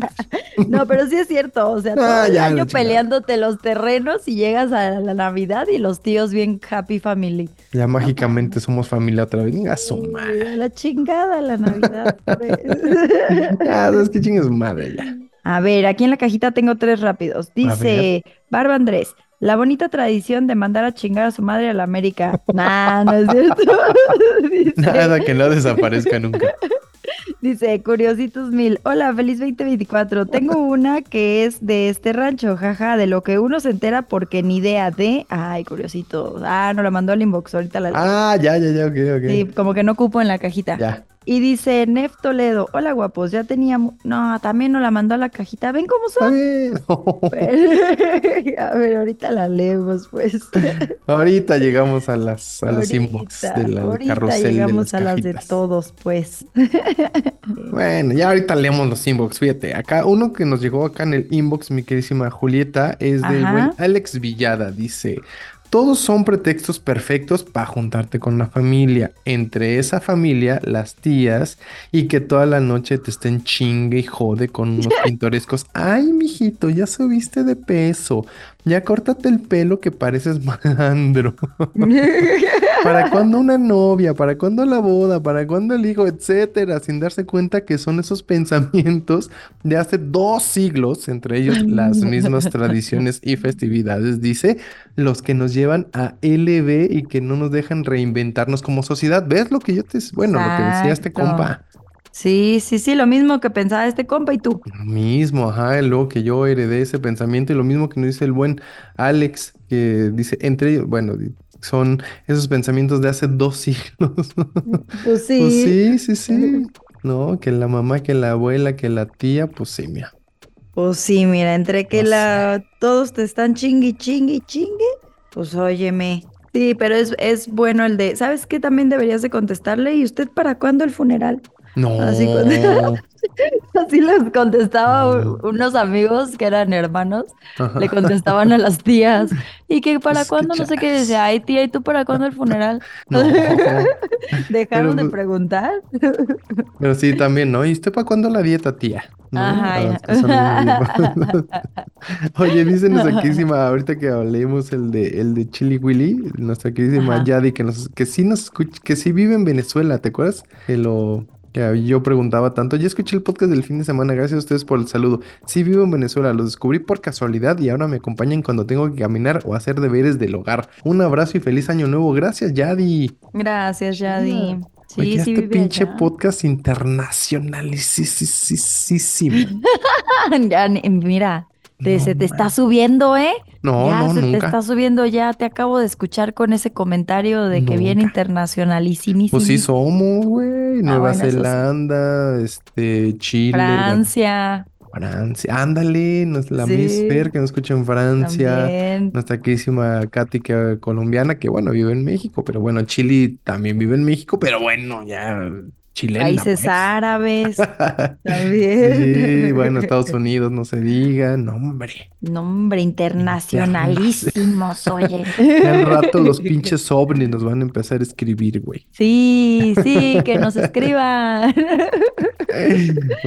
B: no, pero sí es cierto, o sea, ah, todo el año peleándote los terrenos y llegas a la Navidad y los tíos bien happy family.
A: Ya mágicamente somos familia otra vez. Venga, su
B: madre. La chingada la Navidad.
A: ah, es que chingue su madre ya.
B: A ver, aquí en la cajita tengo tres rápidos. Dice Barba Andrés, la bonita tradición de mandar a chingar a su madre a la América. Nah, no es cierto.
A: Nada que no desaparezca nunca.
B: Dice, Curiositos Mil, hola, feliz 2024. Tengo una que es de este rancho, jaja, de lo que uno se entera porque ni idea de... Ay, Curiosito. Ah, no la mandó al inbox, ahorita la...
A: Ah, ya, ya, ya, ok, ok.
B: Sí, como que no cupo en la cajita.
A: Ya.
B: Y dice Nef Toledo, hola guapos, ya teníamos... No, también nos la mandó a la cajita. ¿Ven cómo son? a ver, ahorita la leemos, pues.
A: ahorita llegamos a las a los inbox de la ahorita
B: llegamos a las de todos, pues.
A: bueno, ya ahorita leemos los inbox. Fíjate, acá uno que nos llegó acá en el inbox, mi queridísima Julieta, es del buen Alex Villada. Dice... Todos son pretextos perfectos para juntarte con la familia. Entre esa familia, las tías, y que toda la noche te estén chingue y jode con unos pintorescos. Ay, mijito, ya subiste de peso. Ya córtate el pelo que pareces malandro. ¿Para cuándo una novia? ¿Para cuándo la boda? ¿Para cuándo el hijo? Etcétera. Sin darse cuenta que son esos pensamientos de hace dos siglos, entre ellos las mismas tradiciones y festividades, dice, los que nos llevan a LB y que no nos dejan reinventarnos como sociedad. ¿Ves lo que yo te... Bueno, lo que decía este compa.
B: Sí, sí, sí, lo mismo que pensaba este compa y tú.
A: Lo mismo, ajá, lo que yo heredé ese pensamiento y lo mismo que nos dice el buen Alex, que dice, entre ellos, bueno, son esos pensamientos de hace dos siglos.
B: Pues sí.
A: Pues sí, sí, sí. No, que la mamá, que la abuela, que la tía, pues sí, mira.
B: Pues sí, mira, entre que la todos te están chingui, chingui, chingue, pues óyeme. Sí, pero es, es bueno el de, ¿sabes qué? También deberías de contestarle, ¿y usted para cuándo el funeral?
A: No.
B: Así, así les contestaba unos amigos que eran hermanos, le contestaban a las tías. ¿Y que para cuándo? No sé qué decía, ay tía, ¿y tú para cuándo el funeral? Dejaron de preguntar.
A: Pero sí, también, ¿no? ¿Y usted para cuándo la dieta, tía?
B: Ajá,
A: Oye, dícenos aquí ahorita que hablemos el de el de Chili Willy, nuestra queridísima Yadi, que nos, que sí nos escucha, que sí vive en Venezuela, ¿te acuerdas? Que lo que yo preguntaba tanto. Ya escuché el podcast del fin de semana, gracias a ustedes por el saludo. Sí vivo en Venezuela, lo descubrí por casualidad y ahora me acompañan cuando tengo que caminar o hacer deberes del hogar. Un abrazo y feliz año nuevo. Gracias, Yadi.
B: Gracias, Yadi. Sí,
A: Oye,
B: sí
A: este
B: vive
A: pinche
B: allá.
A: podcast internacionalísimo.
B: Ya, ni- mira, te-
A: No
B: se te está subiendo, ¿eh?
A: No,
B: ya
A: no,
B: se te
A: nunca.
B: está subiendo, ya te acabo de escuchar con ese comentario de que viene
A: Nunca.
B: internacionalísimísimo.
A: Pues sí somos, güey.
B: Ah,
A: Nueva
B: bueno, eso sí.
A: Zelanda, este, Chile, bueno,
B: Francia
A: Francia. Ándale, la Miss
B: Sí.
A: Fer que nos escucha en Francia.
B: también.
A: Nuestra queridísima Katy, que colombiana, que bueno, vive en México, pero bueno, Chile también vive en México, pero bueno, ya chilena,
B: Países
A: pues.
B: árabes también.
A: Sí, bueno, Estados Unidos, no se diga, no, hombre.
B: Nombre internacionalísimos, oye.
A: Al rato los pinches ovnis nos van a empezar a escribir, güey.
B: Sí, sí, que nos escriban.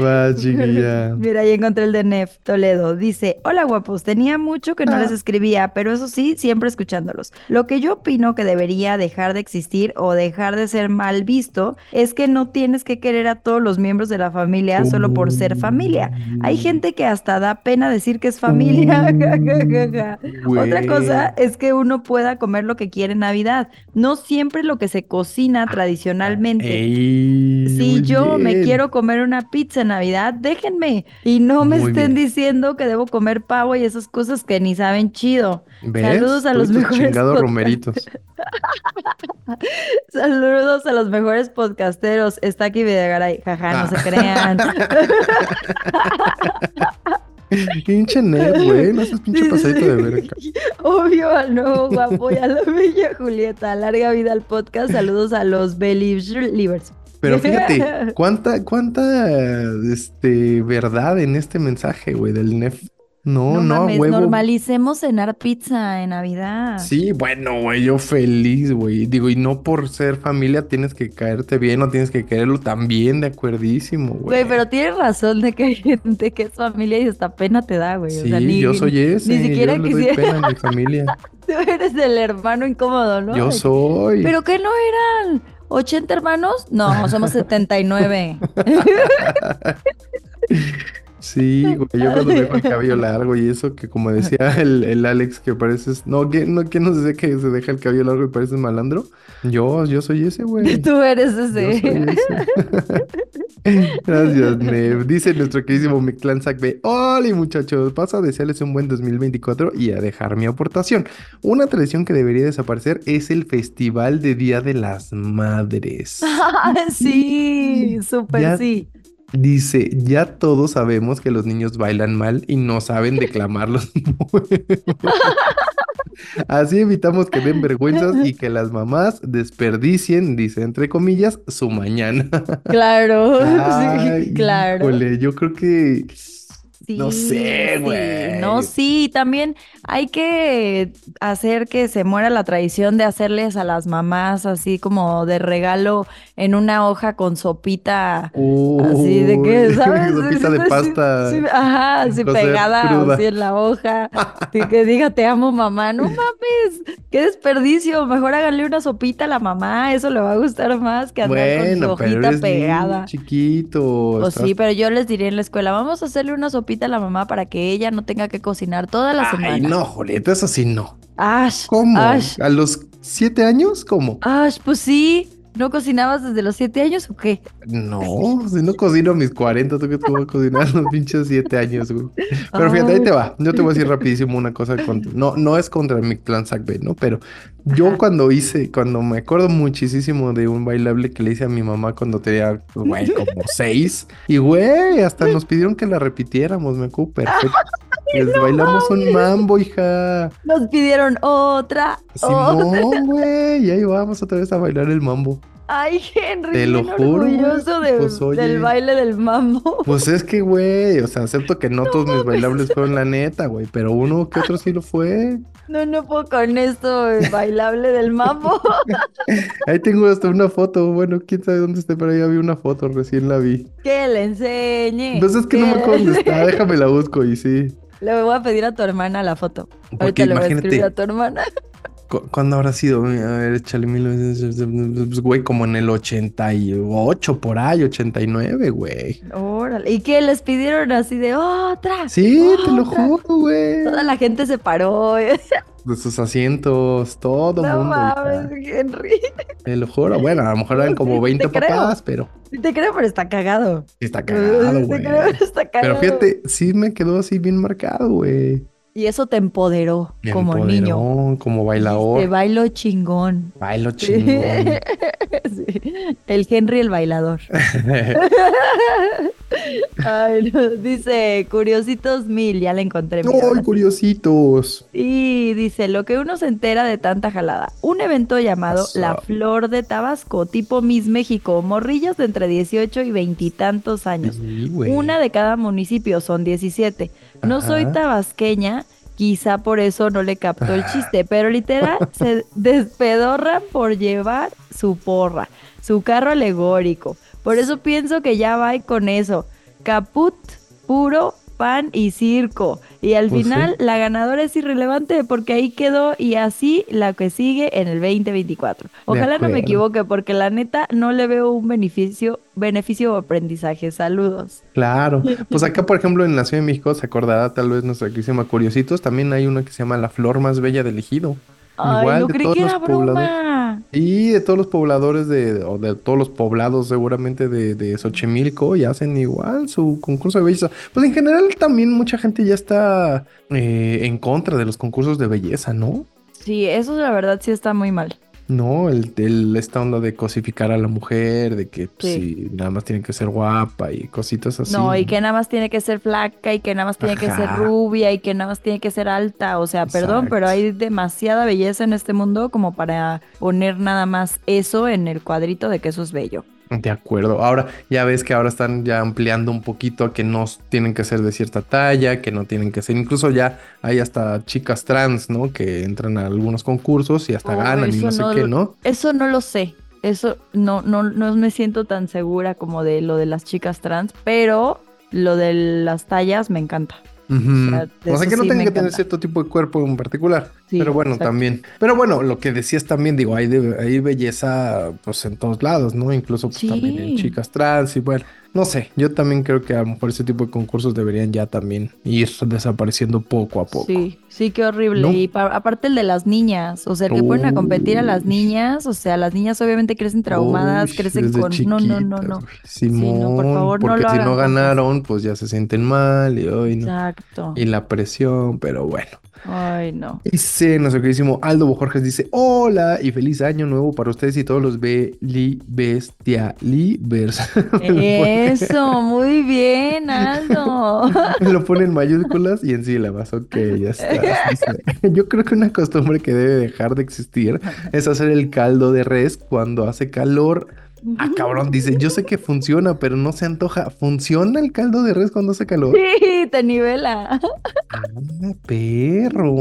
A: Va, chiquilla.
B: Mira, ahí encontré el de Nef Toledo. Dice, hola guapos, tenía mucho que no
A: Ah.
B: les escribía, pero eso sí, siempre escuchándolos. Lo que yo opino que debería dejar de existir o dejar de ser mal visto es que no tienes que querer a todos los miembros de la familia solo por ser familia. Hay gente que hasta da pena decir que es familia. Otra cosa es que uno pueda comer lo que quiere en Navidad, no siempre lo que se cocina tradicionalmente.
A: Ey,
B: Si yo me quiero comer una pizza en Navidad, déjenme. Y no me
A: Muy
B: estén
A: bien.
B: diciendo que debo comer pavo y esas cosas que ni saben chido.
A: ¿Ves?
B: Saludos a los
A: Todos
B: mejores
A: romeritos.
B: Saludos a los mejores podcasteros. Está aquí Videgaray. Jaja, no
A: Ah.
B: se crean.
A: Pinche nerd, güey. No seas pinche pasadito de verga.
B: Obvio al nuevo guapo y a la bella Julieta. Larga vida al podcast. Saludos a los Believers.
A: Pero fíjate, cuánta, cuánta, este, verdad en este mensaje, güey, del NEF. No,
B: No
A: no, a
B: mames,
A: huevo.
B: normalicemos cenar pizza en Navidad.
A: Sí, bueno, güey, yo feliz, güey. Digo, y no por ser familia tienes que caerte bien o tienes que quererlo también, de acuerdísimo, güey.
B: Güey, pero tienes razón de que hay gente que es familia y hasta pena te da, güey. O
A: Sí,
B: sea, ni,
A: yo soy ese.
B: ni siquiera
A: yo le doy pena a mi familia.
B: Tú eres el hermano incómodo, ¿no?
A: Yo soy.
B: ¿Pero qué no eran? ¿80 hermanos? No, somos 79.
A: Sí, güey, yo cuando dejo el cabello largo y eso que como decía el, el Alex que pareces, no, que no, que nos decía que se deja el cabello largo y pareces malandro. Yo, yo soy ese, güey.
B: Tú eres
A: Yo
B: ese.
A: soy ese. Gracias, Nev. Dice nuestro queridísimo Mictlán B. Hola, muchachos. Paso a desearles un buen 2024 y a dejar mi aportación. Una tradición que debería desaparecer es el Festival de Día de las Madres.
B: sí, súper sí.
A: Dice, ya todos sabemos que los niños bailan mal y no saben declamar los. Así evitamos que den vergüenzas y que las mamás desperdicien, dice entre comillas, su mañana.
B: Claro,
A: Ay,
B: sí, claro.
A: híjole, yo creo que
B: Sí,
A: no sé,
B: sí,
A: güey.
B: No, sí, también hay que hacer que se muera la tradición de hacerles a las mamás así como de regalo en una hoja con sopita. Así de que, ¿sabes?
A: sopita de pasta.
B: sí, ajá, así pegada
A: cruda.
B: así en la hoja. Que diga te amo mamá. No mames, qué desperdicio. Mejor háganle una sopita a la mamá. Eso le va a gustar más que andar con su
A: pero
B: hojita
A: eres
B: pegada.
A: chiquito.
B: Pues
A: estás-
B: sí, pero yo les diría en la escuela, vamos a hacerle una sopita a la mamá para que ella no tenga que cocinar toda la
A: Ay,
B: semana.
A: no, Julieta, eso sí no.
B: Ash,
A: ¿Cómo?
B: Ash,
A: ¿A los siete años? ¿Cómo?
B: Ash, pues sí. ¿No cocinabas desde los siete años o qué?
A: No, si no cocino a mis 40, ¿tú qué te voy a cocinar a los pinches 7 años, güey? Pero fíjate, ahí te va. Yo te voy a decir rapidísimo una cosa. contra- no, no es contra mi clan Sackbay, ¿no? Pero yo
B: Ajá.
A: cuando hice, cuando me acuerdo muchísimo de un bailable que le hice a mi mamá cuando tenía, güey, como 6. Y, güey, hasta nos pidieron que la repitiéramos, me acuerdo perfecto. Les bailamos un mambo, hija.
B: Nos pidieron otra. otra.
A: Simón, güey. Y ahí vamos otra vez a bailar el mambo.
B: Ay, Henry,
A: Te lo juro,
B: orgulloso de-
A: Pues, oye.
B: del baile del mambo.
A: Pues es que, güey, o sea, acepto que no todos mis bailables fueron la neta, güey, pero uno que otro sí lo fue.
B: No, no puedo con esto, el bailable del mambo.
A: Ahí tengo hasta una foto, bueno, quién sabe dónde esté, pero ya vi una foto, recién la vi.
B: Que le enseñe.
A: Entonces es que no me acuerdo dónde está, déjame la busco y sí.
B: Le voy a pedir a tu hermana la foto.
A: Porque
B: Ahorita le voy a escribir a tu hermana.
A: Cu- ¿cuándo habrá sido? A ver, échale 1900, pues, güey, como en el 88, por ahí, 89, güey.
B: Órale. ¿Y qué les pidieron así de otra?
A: Sí, te lo juro, güey.
B: Toda la gente se paró.
A: de sus asientos, todo
B: No
A: mundo.
B: mames, Henry.
A: Te lo juro. Bueno, a lo mejor eran como
B: Sí,
A: 20
B: te creo.
A: papás, pero
B: Sí te creo, pero está cagado.
A: sí está cagado,
B: Sí
A: güey.
B: te creo, pero está cagado.
A: Pero fíjate, sí me quedó así bien marcado, güey.
B: Y eso te empoderó
A: Me
B: como niño.
A: Como
B: Te
A: bailador.
B: bailo chingón.
A: Bailo chingón.
B: Sí. El Henry el bailador. Ay, no. Dice, curiositos mil, ya la encontré.
A: ¡Ay, curiositos!
B: Y dice, lo que uno se entera de tanta jalada. Un evento llamado
A: Eso.
B: La Flor de Tabasco, tipo Miss México, morrillas de entre 18 y veintitantos años.
A: Sí.
B: Una de cada municipio, son 17. No soy tabasqueña, quizá por eso no le captó el chiste, pero literal se despedorran por llevar su porra, su carro alegórico. Por eso pienso que ya va con eso. Caput, puro pan y circo. Y al
A: Pues sí.
B: final la ganadora es irrelevante porque ahí quedó y así la que sigue en el 2024. Ojalá no me equivoque porque la neta no le veo un beneficio, beneficio o aprendizaje. Saludos.
A: Claro. Pues acá, por ejemplo, en la Ciudad de México, se acordará tal vez nuestra querísima Curiositos, también hay una que se llama La Flor Más Bella del Ejido.
B: Ay,
A: Igual
B: no
A: de
B: creí
A: todos
B: que
A: los
B: era
A: pobladores.
B: broma.
A: Y de todos los pobladores de, o de todos los poblados seguramente de, de Xochimilco y hacen igual su concurso de belleza. Pues en general también mucha gente ya está eh, en contra de los concursos de belleza, ¿no?
B: Sí, eso la verdad sí está muy mal.
A: No, el, el- esta onda de cosificar a la mujer, de que pues,
B: Sí.
A: nada más tiene que ser guapa y cositas así.
B: No, y que nada más tiene que ser flaca y que nada más tiene que ser rubia y que nada más tiene que ser alta. O sea, perdón, pero hay demasiada belleza en este mundo como para poner nada más eso en el cuadrito de que eso es bello.
A: De acuerdo. Ahora, ya ves que ahora están ya ampliando un poquito a que no tienen que ser de cierta talla, que no tienen que ser. Incluso ya hay hasta chicas trans, ¿no? Que entran a algunos concursos y hasta
B: Oh,
A: ganan y no sé qué, ¿no?
B: Eso no lo sé. Eso no, no, no me siento tan segura como de lo de las chicas trans, pero lo de las tallas me encanta. Sea, de
A: O sea que no
B: sí me
A: que tener cierto tipo de cuerpo en particular.
B: Sí,
A: pero bueno,
B: exacto.
A: también. Pero bueno, lo que decías también, digo, hay, de- hay belleza pues en todos lados, ¿no? Incluso pues, también en chicas trans y bueno, no sé, yo también creo que a lo mejor ese tipo de concursos deberían ya también ir desapareciendo poco a poco.
B: Sí, sí, qué horrible.
A: ¿No?
B: Y pa- aparte el de las niñas, o sea, el que ponen a competir a las
A: Uy.
B: niñas, o sea, las niñas obviamente crecen traumadas,
A: Uy,
B: crecen con... No, no, no, no.
A: Simón,
B: no, por favor, no
A: porque
B: lo
A: si no ganaron, pues ya se sienten mal y, ay, no.
B: Exacto.
A: y la presión, pero bueno.
B: Ay, no.
A: Dice nuestro queridísimo Aldo Bojorges, dice, hola y feliz año nuevo para ustedes y todos los Beli Bestia Libers.
B: Eso, muy bien, Aldo.
A: Lo pone en mayúsculas y en sílabas. Ok, ya está. Dice, Yo creo que una costumbre que debe dejar de existir es hacer el caldo de res cuando hace calor. Ah, cabrón, dice, yo sé que funciona, pero no se antoja. ¿Funciona el caldo de res cuando hace calor?
B: Sí, te nivela.
A: Ah, perro.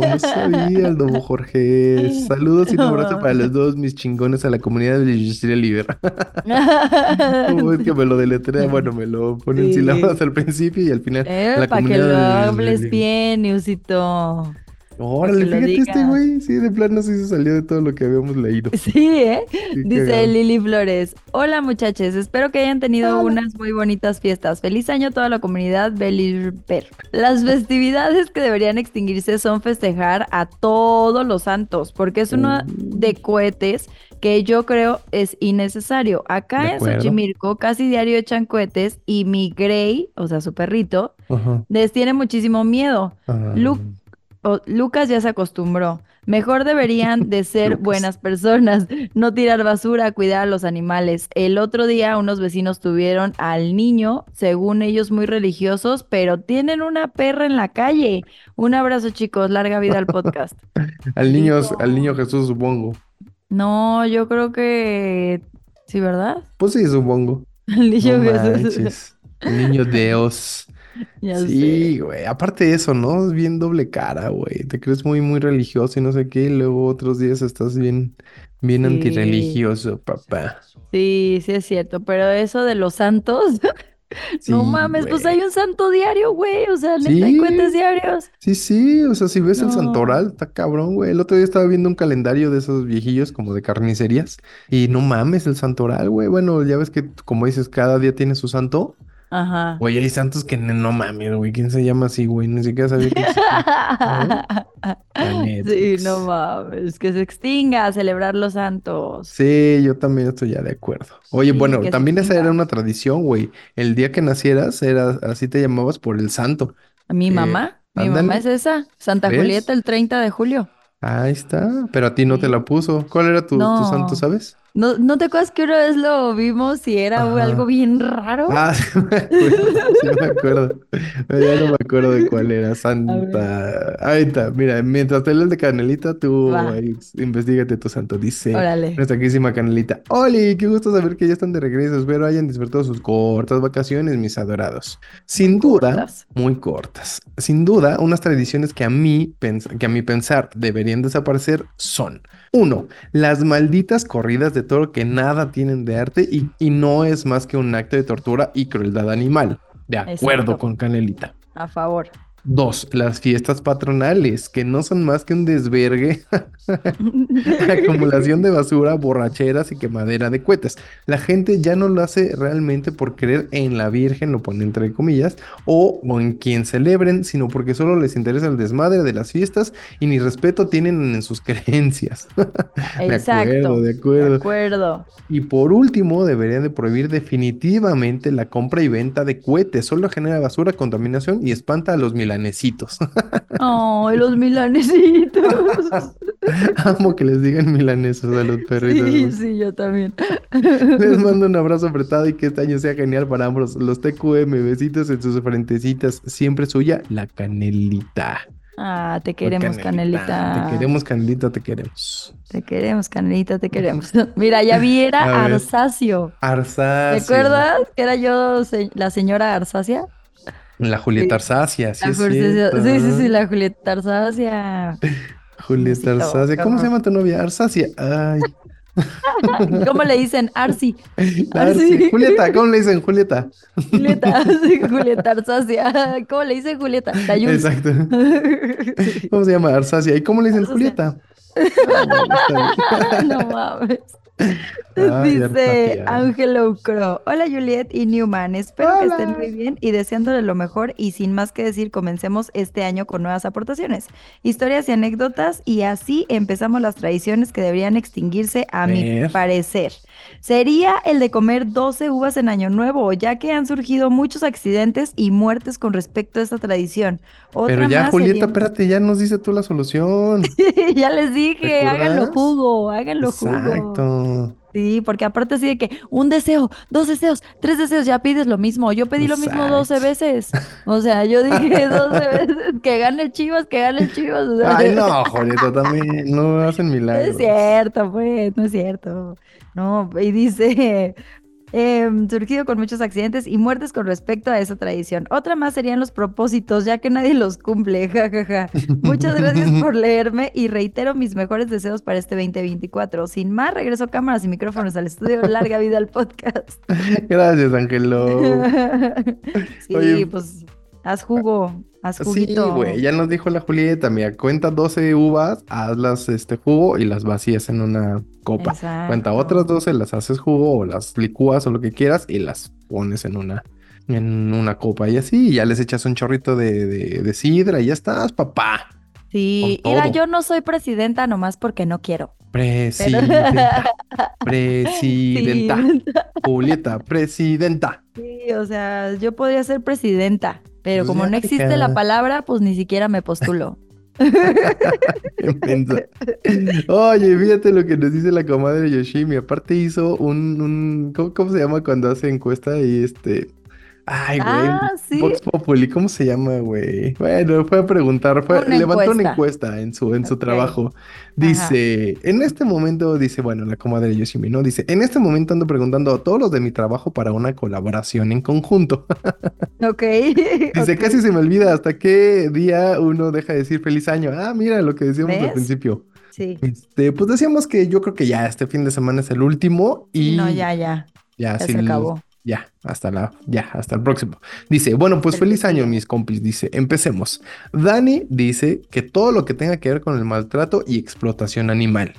A: No sabía, Aldo Jorge. Saludos y un abrazo para los dos, mis chingones a la comunidad de Industria Libre. Como es que me lo deletrea, bueno, me lo pone en
B: Sí.
A: sílabas al principio y al final.
B: Eh,
A: la
B: para que lo hables bien, Niusito.
A: Órale, fíjate este
B: digas.
A: güey, sí, de plano sí se salió de todo lo que habíamos leído.
B: Sí, ¿eh? Dice
A: cagado.
B: Lili Flores. Hola muchachos, espero que hayan tenido
A: Hola.
B: unas muy bonitas fiestas. Feliz año a toda la comunidad Believer. Las festividades que deberían extinguirse son festejar a todos los santos, porque es uno
A: Oh.
B: de cohetes que yo creo es innecesario. Acá en. Xochimilco casi diario echan cohetes y mi Grey, o sea, su perrito,
A: Ajá.
B: les tiene muchísimo miedo.
A: Ah,
B: Lu- o- Lucas ya se acostumbró. Mejor deberían de ser buenas personas, no tirar basura, cuidar a los animales. El otro día unos vecinos tuvieron al niño, según ellos muy religiosos, pero tienen una perra en la calle. Un abrazo chicos, larga vida al podcast.
A: Al niño,
B: Digo-
A: al niño Jesús, supongo.
B: No, yo creo que sí, ¿verdad?
A: Pues sí, supongo.
B: El niño
A: No
B: Jesús.
A: El niño Dios.
B: Ya sé.
A: Sí, güey. Aparte de eso, ¿no? Es bien doble cara, güey. Te crees muy, muy religioso y no sé qué, y luego otros días estás bien, bien
B: Sí.
A: antirreligioso, papá.
B: Sí, sí es cierto, pero eso de los santos, no mames, pues hay un santo diario, güey, o sea, neta, hay
A: Sí.
B: cohetes diarios.
A: Sí, sí, o sea, si ves el santoral, está cabrón, güey. El otro día estaba viendo un calendario de esos viejillos como de carnicerías y no mames el santoral, güey. Bueno, ya ves que como dices, cada día tiene su santo
B: Ajá.
A: Güey, hay santos que no mames, güey. ¿Quién se llama así, güey? Ni siquiera sabía que neta,
B: Sí, no mames, que se extinga a celebrar los santos.
A: Sí, yo también estoy ya de acuerdo. Oye,
B: Sí,
A: bueno, también esa era una tradición, güey. El día que nacieras, era así te llamabas por el santo.
B: Mi
A: Eh,
B: mamá, mi mamá es esa, Santa
A: ¿Ves?
B: Julieta el 30 de julio.
A: Ahí está, pero a ti no te la puso. ¿Cuál era tu, tu santo,
B: No.
A: sabes?
B: ¿No, no te acuerdas que una vez lo vimos y era
A: Ajá.
B: algo bien raro?
A: Ah, sí me acuerdo, sí me acuerdo. Ya no me acuerdo de cuál era. Santa. Ahí está, mira, mientras te lees de Canelita, tú ahí, investigate tu santo. Dice
B: Órale.
A: nuestra querísima Canelita. Oli, qué gusto saber que ya están de regreso. Espero hayan disfrutado sus cortas vacaciones, mis adorados. Sin duda,
B: cortas.
A: muy cortas. Sin duda, unas tradiciones que a mí, que a mi pensar deberían desaparecer son. Uno, las malditas corridas de toro que nada tienen de arte y, y no es más que un acto de tortura y crueldad animal. De acuerdo
B: Exacto.
A: con Canelita.
B: A favor.
A: Dos, las fiestas patronales, que no son más que un desvergue, acumulación de basura, borracheras y quemadera de cohetes. La gente ya no lo hace realmente por creer en la Virgen, lo pone entre comillas, o, o en quien celebren, sino porque solo les interesa el desmadre de las fiestas y ni respeto tienen en sus creencias. De
B: Exacto.
A: acuerdo, de
B: De
A: acuerdo.
B: acuerdo.
A: Y por último, deberían de prohibir definitivamente la compra y venta de cohetes. Solo genera basura, contaminación y espanta a los milanesitos.
B: Ay, los milanesitos.
A: Amo que les digan milanesos a los perritos.
B: Sí, sí, yo también.
A: Les mando un abrazo apretado y que este año sea genial para ambos. Los TQM, besitos en sus frentecitas. Siempre suya, la canelita.
B: Ah, te
A: La
B: queremos, Canelita.
A: Te queremos, canelita, te queremos.
B: Te queremos, Canelita, te queremos. Mira, ya vi, era
A: ver.
B: Arsacio. ¿Te acuerdas que era yo se- la señora Arsacia?
A: La Julieta. Arsacia, sí
B: sí, sí, sí, la Julieta Arsacia.
A: Julieta Arsacia. ¿Cómo se llama tu novia? Arsacia. Ay.
B: ¿Cómo le dicen? Arsi.
A: Arsi. Julieta, ¿cómo le dicen Julieta?
B: Julieta, Julieta Arsacia. ¿Cómo le dicen Julieta? Jules.
A: Exacto. ¿Cómo se llama? Arsacia. ¿Y cómo le dicen
B: Arsacia.
A: Julieta? Ah.
B: No mames. Dice. Ángelo Cro. Hola Juliet y Newman. Espero que estén muy bien y deseándole lo mejor. Y sin más que decir, comencemos este año con nuevas aportaciones, historias y anécdotas. Y así empezamos las tradiciones que deberían extinguirse, a mi parecer. Sería el de comer 12 uvas en Año Nuevo, ya que han surgido muchos accidentes y muertes con respecto a esta tradición. Otra
A: Pero ya, Julieta,
B: sería-
A: espérate, ya nos dice tú la solución.
B: ya les dije, háganlo jugo, háganlo jugo.
A: Exacto.
B: Sí, porque aparte así de que un deseo, dos deseos, tres deseos, ya pides lo mismo. Yo pedí lo mismo 12
A: Exacto.
B: veces. O sea, yo dije 12 veces que gane Chivas, que gane Chivas. o sea,
A: Ay, no, Julieta, también no hacen
B: No
A: milagros.
B: es cierto, pues, no es cierto. No, y dice, em, surgido con muchos accidentes y muertes con respecto a esa tradición. Otra más serían los propósitos, ya que nadie los cumple, jajaja. Muchas gracias por leerme y reitero mis mejores deseos para este 2024. Sin más, regreso cámaras y micrófonos al estudio. Larga vida al podcast.
A: Gracias, Ángelo.
B: sí,
A: Oye.
B: pues, haz jugo, haz
A: Sí,
B: juguito.
A: güey, ya nos dijo la Julieta, mira, cuenta 12 uvas, hazlas este jugo y las vacías en una copa. Cuenta otras 12, las haces jugo o las licúas o lo que quieras y las pones en una, en una copa y así, y ya les echas un chorrito de, de, de sidra y ya estás, papá.
B: Sí, mira, yo no soy presidenta nomás porque no quiero.
A: Presidenta, presidenta,
B: Sí,
A: Julieta, presidenta.
B: sí, o sea, yo podría ser presidenta, pero
A: Pues
B: como no existe la palabra, pues ni siquiera me postulo.
A: Oye, fíjate lo que nos dice la comadre Yoshimi. Aparte hizo un, un ¿cómo, cómo se llama cuando hace encuesta y este? Ay, güey.
B: Ah, sí.
A: Vox Populi, ¿cómo se llama, güey? Bueno, fue a preguntar, fue,
B: Una
A: levantó una
B: encuesta.
A: en su, en su trabajo. Dice, en este momento, dice, bueno, la comadre Yoshimi, ¿no? Dice, en este momento ando preguntando a todos los de mi trabajo para una colaboración en conjunto.
B: Ok.
A: Dice, casi se me olvida hasta qué día uno deja de decir feliz año. Ah, mira lo que decíamos al principio.
B: Sí.
A: Este, pues decíamos que yo creo que ya este fin de semana es el último y
B: No, ya, ya.
A: ya,
B: Ya
A: sí,
B: se acabó.
A: Ya, hasta la, ya, hasta el próximo. Dice, bueno, pues
B: Feliz
A: año, mis compis. Dice, empecemos. Dani dice que todo lo que tenga que ver con el maltrato y explotación animal.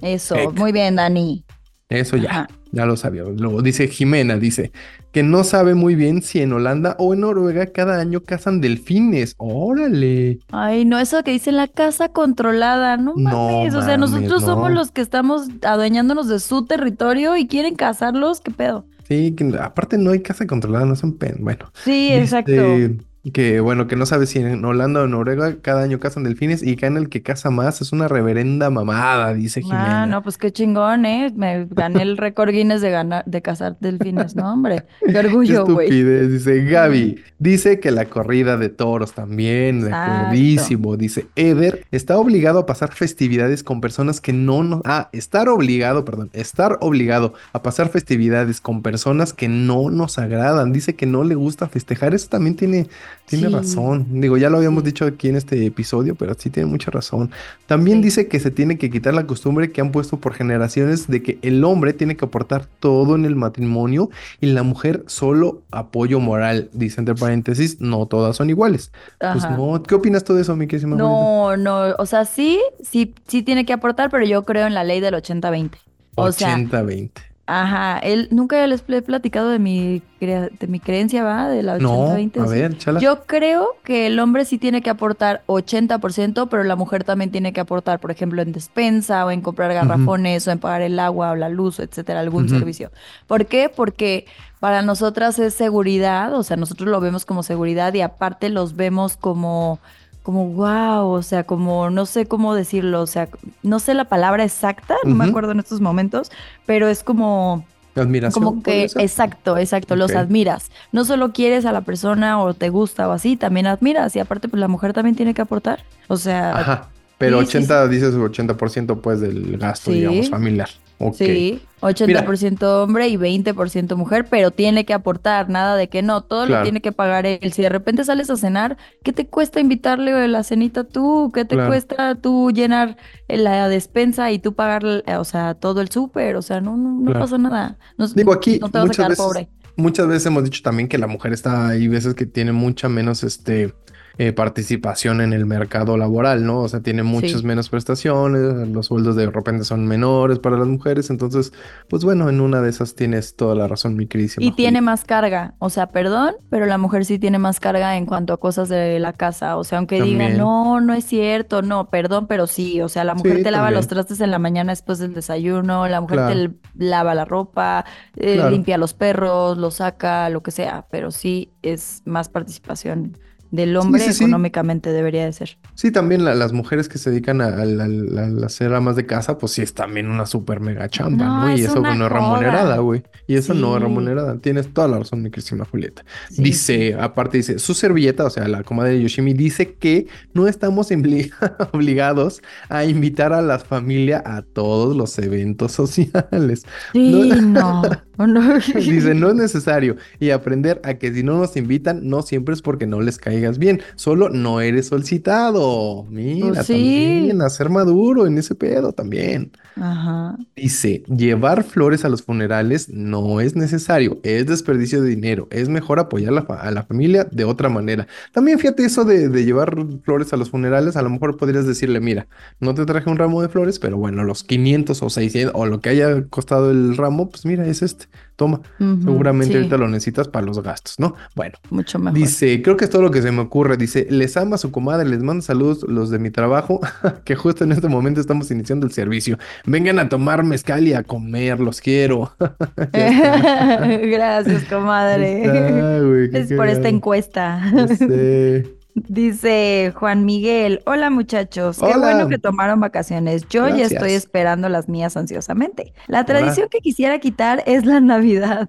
B: Eso,
A: Heck.
B: muy bien, Dani.
A: Eso ya,
B: Ajá.
A: ya lo sabíamos. Luego dice Jimena, dice, que no sabe muy bien si en Holanda o en Noruega cada año cazan delfines. Órale.
B: Ay, no, eso que dice la casa controlada, no
A: No
B: mames. O sea, nosotros somos
A: no.
B: los que estamos adueñándonos de su territorio y quieren cazarlos, ¿qué pedo?
A: Sí, que aparte no hay casa controlada, no son pen. Bueno.
B: Sí, exacto.
A: Dice Que bueno, que no sabe si en Holanda o Noruega cada año cazan delfines y gana el que caza más. Es una reverenda mamada, dice Jimena.
B: Ah, no, pues qué chingón, ¿eh? Me gané el récord Guinness de ganar, de cazar delfines, ¿no, hombre? Qué orgullo, güey.
A: estupidez, dice Gaby. Dice que la corrida de toros también, de
B: Exacto.
A: acuerdísimo. Dice Eder, está obligado a pasar festividades con personas que no nos... Ah, estar obligado, perdón, estar obligado a pasar festividades con personas que no nos agradan. Dice que no le gusta festejar. Eso también tiene, tiene
B: Sí.
A: razón. Digo, ya lo habíamos dicho aquí en este episodio, pero sí tiene mucha razón. También
B: Sí.
A: dice que se tiene que quitar la costumbre que han puesto por generaciones de que el hombre tiene que aportar todo en el matrimonio y la mujer solo apoyo moral. Dice entre paréntesis, no todas son iguales. Pues no, ¿qué opinas tú de eso, mi Julieta?
B: No, no, o sea, sí, sí, sí tiene que aportar, pero yo creo en la ley del 80-20. O sea,
A: 80-20.
B: Ajá, él nunca les he platicado de mi de mi creencia, ¿va? De la
A: No,
B: 80-20.
A: a
B: sí.
A: ver, chala.
B: Yo creo que el hombre sí tiene que aportar 80%, pero la mujer también tiene que aportar, por ejemplo, en despensa o en comprar garrafones o en pagar el agua o la luz, etcétera, algún servicio. ¿Por qué? Porque para nosotras es seguridad, o sea, nosotros lo vemos como seguridad y aparte los vemos como como wow, o sea, como no sé cómo decirlo, o sea, no sé la palabra exacta, no me acuerdo en estos momentos, pero es como
A: Admiración.
B: como que, exacto, exacto, los admiras. No solo quieres a la persona o te gusta o así, también admiras. Y aparte, pues la mujer también tiene que aportar. O sea,
A: Ajá. Pero
B: Sí, sí,
A: 80, dices 80% pues del gasto,
B: Sí.
A: digamos, familiar.
B: Sí, 80% hombre y 20% mujer, pero tiene que aportar, nada de que no, todo
A: Claro.
B: lo tiene que pagar él. Si de repente sales a cenar, ¿qué te cuesta invitarle la cenita tú? ¿Qué te
A: Claro.
B: cuesta tú llenar la despensa y tú pagar, eh, o sea, todo el súper? O sea, no, no, no
A: Claro.
B: pasa nada. No,
A: Digo, aquí
B: no te vas a
A: muchas
B: quedar
A: veces,
B: pobre.
A: muchas veces hemos dicho también que la mujer está, hay veces que tiene mucha menos este eh, participación en el mercado laboral, ¿no? O sea, tiene muchas
B: Sí.
A: menos prestaciones, los sueldos de repente son menores para las mujeres, entonces, pues bueno, en una de esas tienes toda la razón, mi queridísima
B: Y tiene más carga, o sea, perdón, pero la mujer sí tiene más carga en cuanto a cosas de la casa, o sea, aunque digan,
A: También.
B: no, no es cierto, no, perdón, pero sí, o sea, la mujer
A: Sí,
B: te lava los trastes en la mañana después del desayuno, la mujer te
A: Claro.
B: lava la ropa, eh,
A: Claro.
B: limpia los perros, los saca, lo que sea, pero sí es más participación del hombre
A: sí, sí.
B: económicamente debería de ser.
A: Sí, también la- las mujeres que se dedican a, a- a- a hacer amas de casa, pues sí es también una súper mega chamba,
B: No,
A: ¿no? Y
B: es
A: eso no es remunerada, güey. Y eso no es remunerada. Tienes toda la razón, mi queridísima Julieta. Dice, aparte dice, su servilleta, o sea, la comadre de Yoshimi, dice que no estamos obli- obligados a invitar a la familia a todos los eventos sociales.
B: Sí, no, no.
A: Dice, no es necesario. Y aprender a que si no nos invitan, no siempre es porque no les caigas bien, solo no eres solicitado. Mira,
B: Pues sí.
A: también, a ser maduro en ese pedo también.
B: Ajá.
A: Dice, llevar flores a los funerales no es necesario, es desperdicio de dinero, es mejor apoyar la a la familia de otra manera. También fíjate eso de, de llevar flores a los funerales, a lo mejor podrías decirle, mira, no te traje un ramo de flores, pero bueno, los 500 o 600 o lo que haya costado el ramo, pues mira, es este, toma, seguramente
B: sí,
A: ahorita lo necesitas para los gastos, ¿no? Bueno.
B: mucho mejor.
A: Dice, creo que es todo lo que se me ocurre. Dice, les ama su comadre, les mando saludos los de mi trabajo, que justo en este momento estamos iniciando el servicio. Vengan a tomar mezcal y a comer, los quiero.
B: Gracias, comadre.
A: Está, güey,
B: Es por esta encuesta.
A: Sé.
B: Dice Juan Miguel, hola muchachos, qué bueno que tomaron vacaciones. Yo ya estoy esperando las mías ansiosamente. La tradición que quisiera quitar es la Navidad.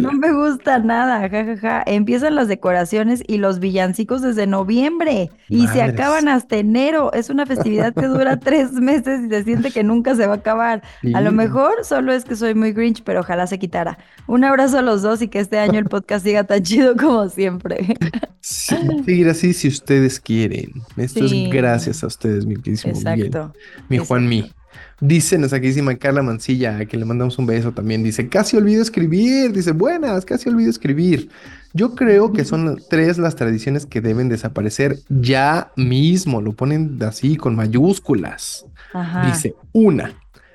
B: No me gusta nada, jajaja. Empiezan las decoraciones y los villancicos desde noviembre y se acaban hasta enero. Es una festividad que dura tres meses y se siente que nunca se va a acabar. A lo mejor solo es que soy muy Grinch, pero ojalá se quitara. Un abrazo a los dos y que este año el podcast siga tan chido como siempre.
A: Sí, seguir así si ustedes quieren. Esto
B: Sí.
A: es gracias a ustedes, mi queridísimo Miguel.
B: Exacto.
A: Mi Juan Mi. Dice nuestra queridísima Carla Mancilla, a quien le mandamos un beso también. Dice, casi olvido escribir. Dice, buenas, casi olvido escribir. Yo creo que son tres las tradiciones que deben desaparecer ya mismo. Lo ponen así con mayúsculas.
B: Ajá.
A: Dice, una,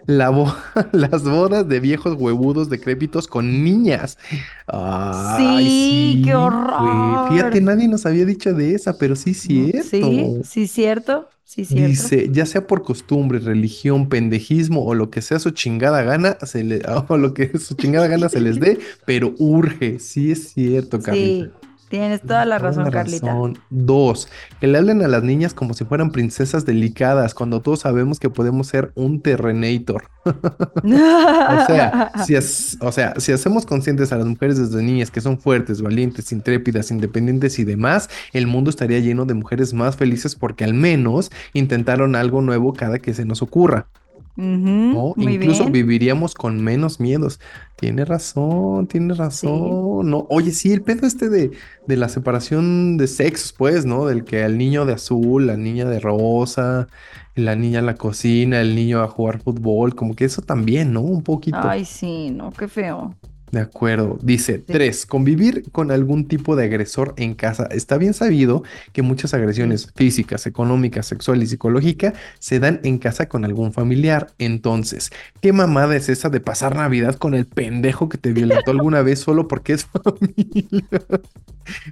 A: La bo- las bodas de viejos huevudos decrépitos con niñas. Ay,
B: Sí, qué horror.
A: Fíjate, nadie nos había dicho de esa, pero sí, cierto.
B: Sí, sí, cierto. Sí, cierto.
A: Dice, ya sea por costumbre, religión, pendejismo o lo que sea su chingada gana, se le, o lo que su chingada gana se les dé, pero urge. Sí es cierto, Carlita.
B: Sí, tienes toda la
A: Toda
B: razón, Carlita.
A: Dos, que le hablen a las niñas como si fueran princesas delicadas, cuando todos sabemos que podemos ser un Terrenator. O sea, si es- o sea, si hacemos conscientes a las mujeres desde niñas que son fuertes, valientes, intrépidas, independientes y demás, el mundo estaría lleno de mujeres más felices porque al menos intentaron algo nuevo cada que se nos ocurra.
B: Muy
A: Incluso
B: bien.
A: viviríamos con menos miedos. Tiene razón, tiene razón. No, oye, sí, el pedo este de, de la separación de sexos, pues, ¿no? Del que al niño de azul, la niña de rosa, la niña a la cocina, el niño a jugar fútbol, como que eso también, ¿no? Un poquito.
B: Ay, sí, no, qué feo.
A: De acuerdo. Dice, tres, convivir con algún tipo de agresor en casa. Está bien sabido que muchas agresiones físicas, económicas, sexuales y psicológicas se dan en casa con algún familiar. Entonces, ¿qué mamada es esa de pasar Navidad con el pendejo que te violentó alguna vez solo porque es familia?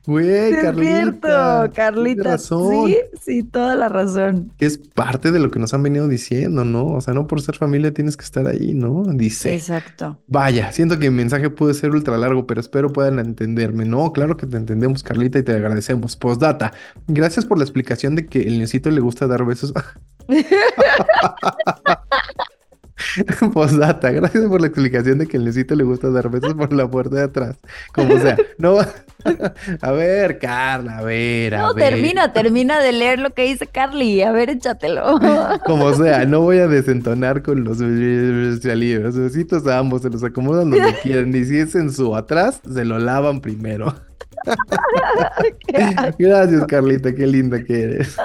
A: Güey,
B: es
A: Carlita.
B: cierto, Carlita.
A: razón.
B: Sí, sí, toda la razón.
A: Es parte de lo que nos han venido diciendo, ¿no? O sea, no por ser familia tienes que estar ahí, ¿no? Dice.
B: Exacto.
A: Vaya, siento que mi mensaje puede ser ultra largo, pero espero puedan entenderme. No, claro que te entendemos, Carlita, y te agradecemos. Postdata, gracias por la explicación de que el niñocito le gusta dar besos. Postdata, gracias por la explicación de que el niñocito le gusta dar besos por la puerta de atrás. Como sea, no. A ver, Carla, a ver, a
B: No,
A: ver.
B: termina, termina de leer lo que dice Carly. A ver, échatelo.
A: Como sea, no voy a desentonar con los. Besitos a ambos, se los acomodan donde quieran. Y si es en su atrás, se lo lavan primero. Gracias, Carlita, qué linda que eres.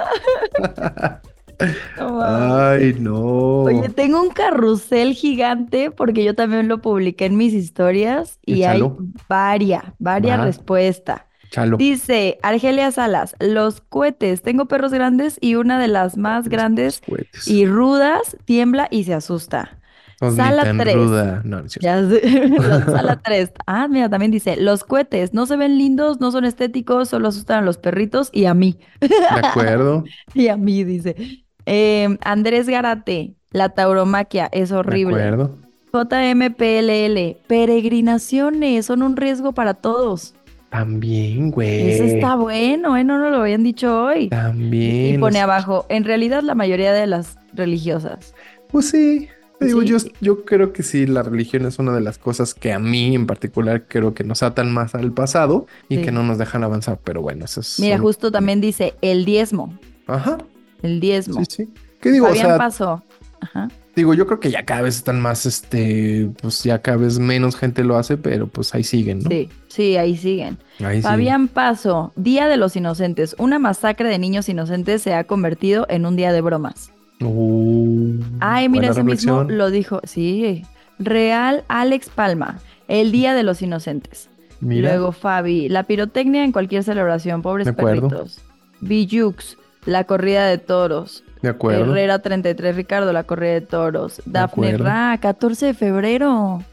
B: No.
A: Ay, no.
B: Oye, tengo un carrusel gigante porque yo también lo publiqué en mis historias y hay varias, varias
A: Va.
B: respuestas.
A: Chalo.
B: Dice Argelia Salas, los cohetes, tengo perros grandes y una de las más grandes
A: Cohetes.
B: y rudas tiembla y se asusta. Sala
A: tan
B: tres.
A: ruda. No, no es cierto.
B: Ya sé, la sala 3. Ah, mira, también dice, los cohetes no se ven lindos, no son estéticos, solo asustan a los perritos y a mí.
A: De acuerdo.
B: Y a mí, dice. Eh, Andrés Garate, la tauromaquia es
A: De
B: horrible.
A: acuerdo.
B: JMPLL, peregrinaciones son un riesgo para todos.
A: También, güey.
B: Eso está bueno, ¿eh? No nos lo habían dicho hoy.
A: También.
B: Y pone
A: los-
B: abajo, en realidad la mayoría de las religiosas.
A: Pues sí, te digo,
B: Sí.
A: yo, yo creo que sí, la religión es una de las cosas que a mí en particular creo que nos atan más al pasado y
B: Sí.
A: que no nos dejan avanzar, pero bueno, eso es...
B: Mira, justo también dice el diezmo,
A: Ajá,
B: el diezmo.
A: sí, sí. ¿Qué digo? O
B: Fabián
A: sea,
B: pasó. Ajá.
A: digo, yo creo que ya cada vez están más, este, pues ya cada vez menos gente lo hace, pero pues ahí siguen, ¿no?
B: Sí, sí, ahí siguen.
A: Ahí siguen.
B: Fabián Paso, Día de los Inocentes. Una masacre de niños inocentes se ha convertido en un día de bromas.
A: Uh,
B: Ay, mira, ese mismo lo dijo. Sí. Real Alex Palma, el Día de los Inocentes.
A: Mira,
B: Luego Fabi, la pirotecnia en cualquier celebración, pobres perritos. Bijux, la corrida de toros.
A: de acuerdo.
B: Herrera 33, Ricardo, la corrida de toros. Dafne
A: acuerdo.
B: Ra, 14 de febrero.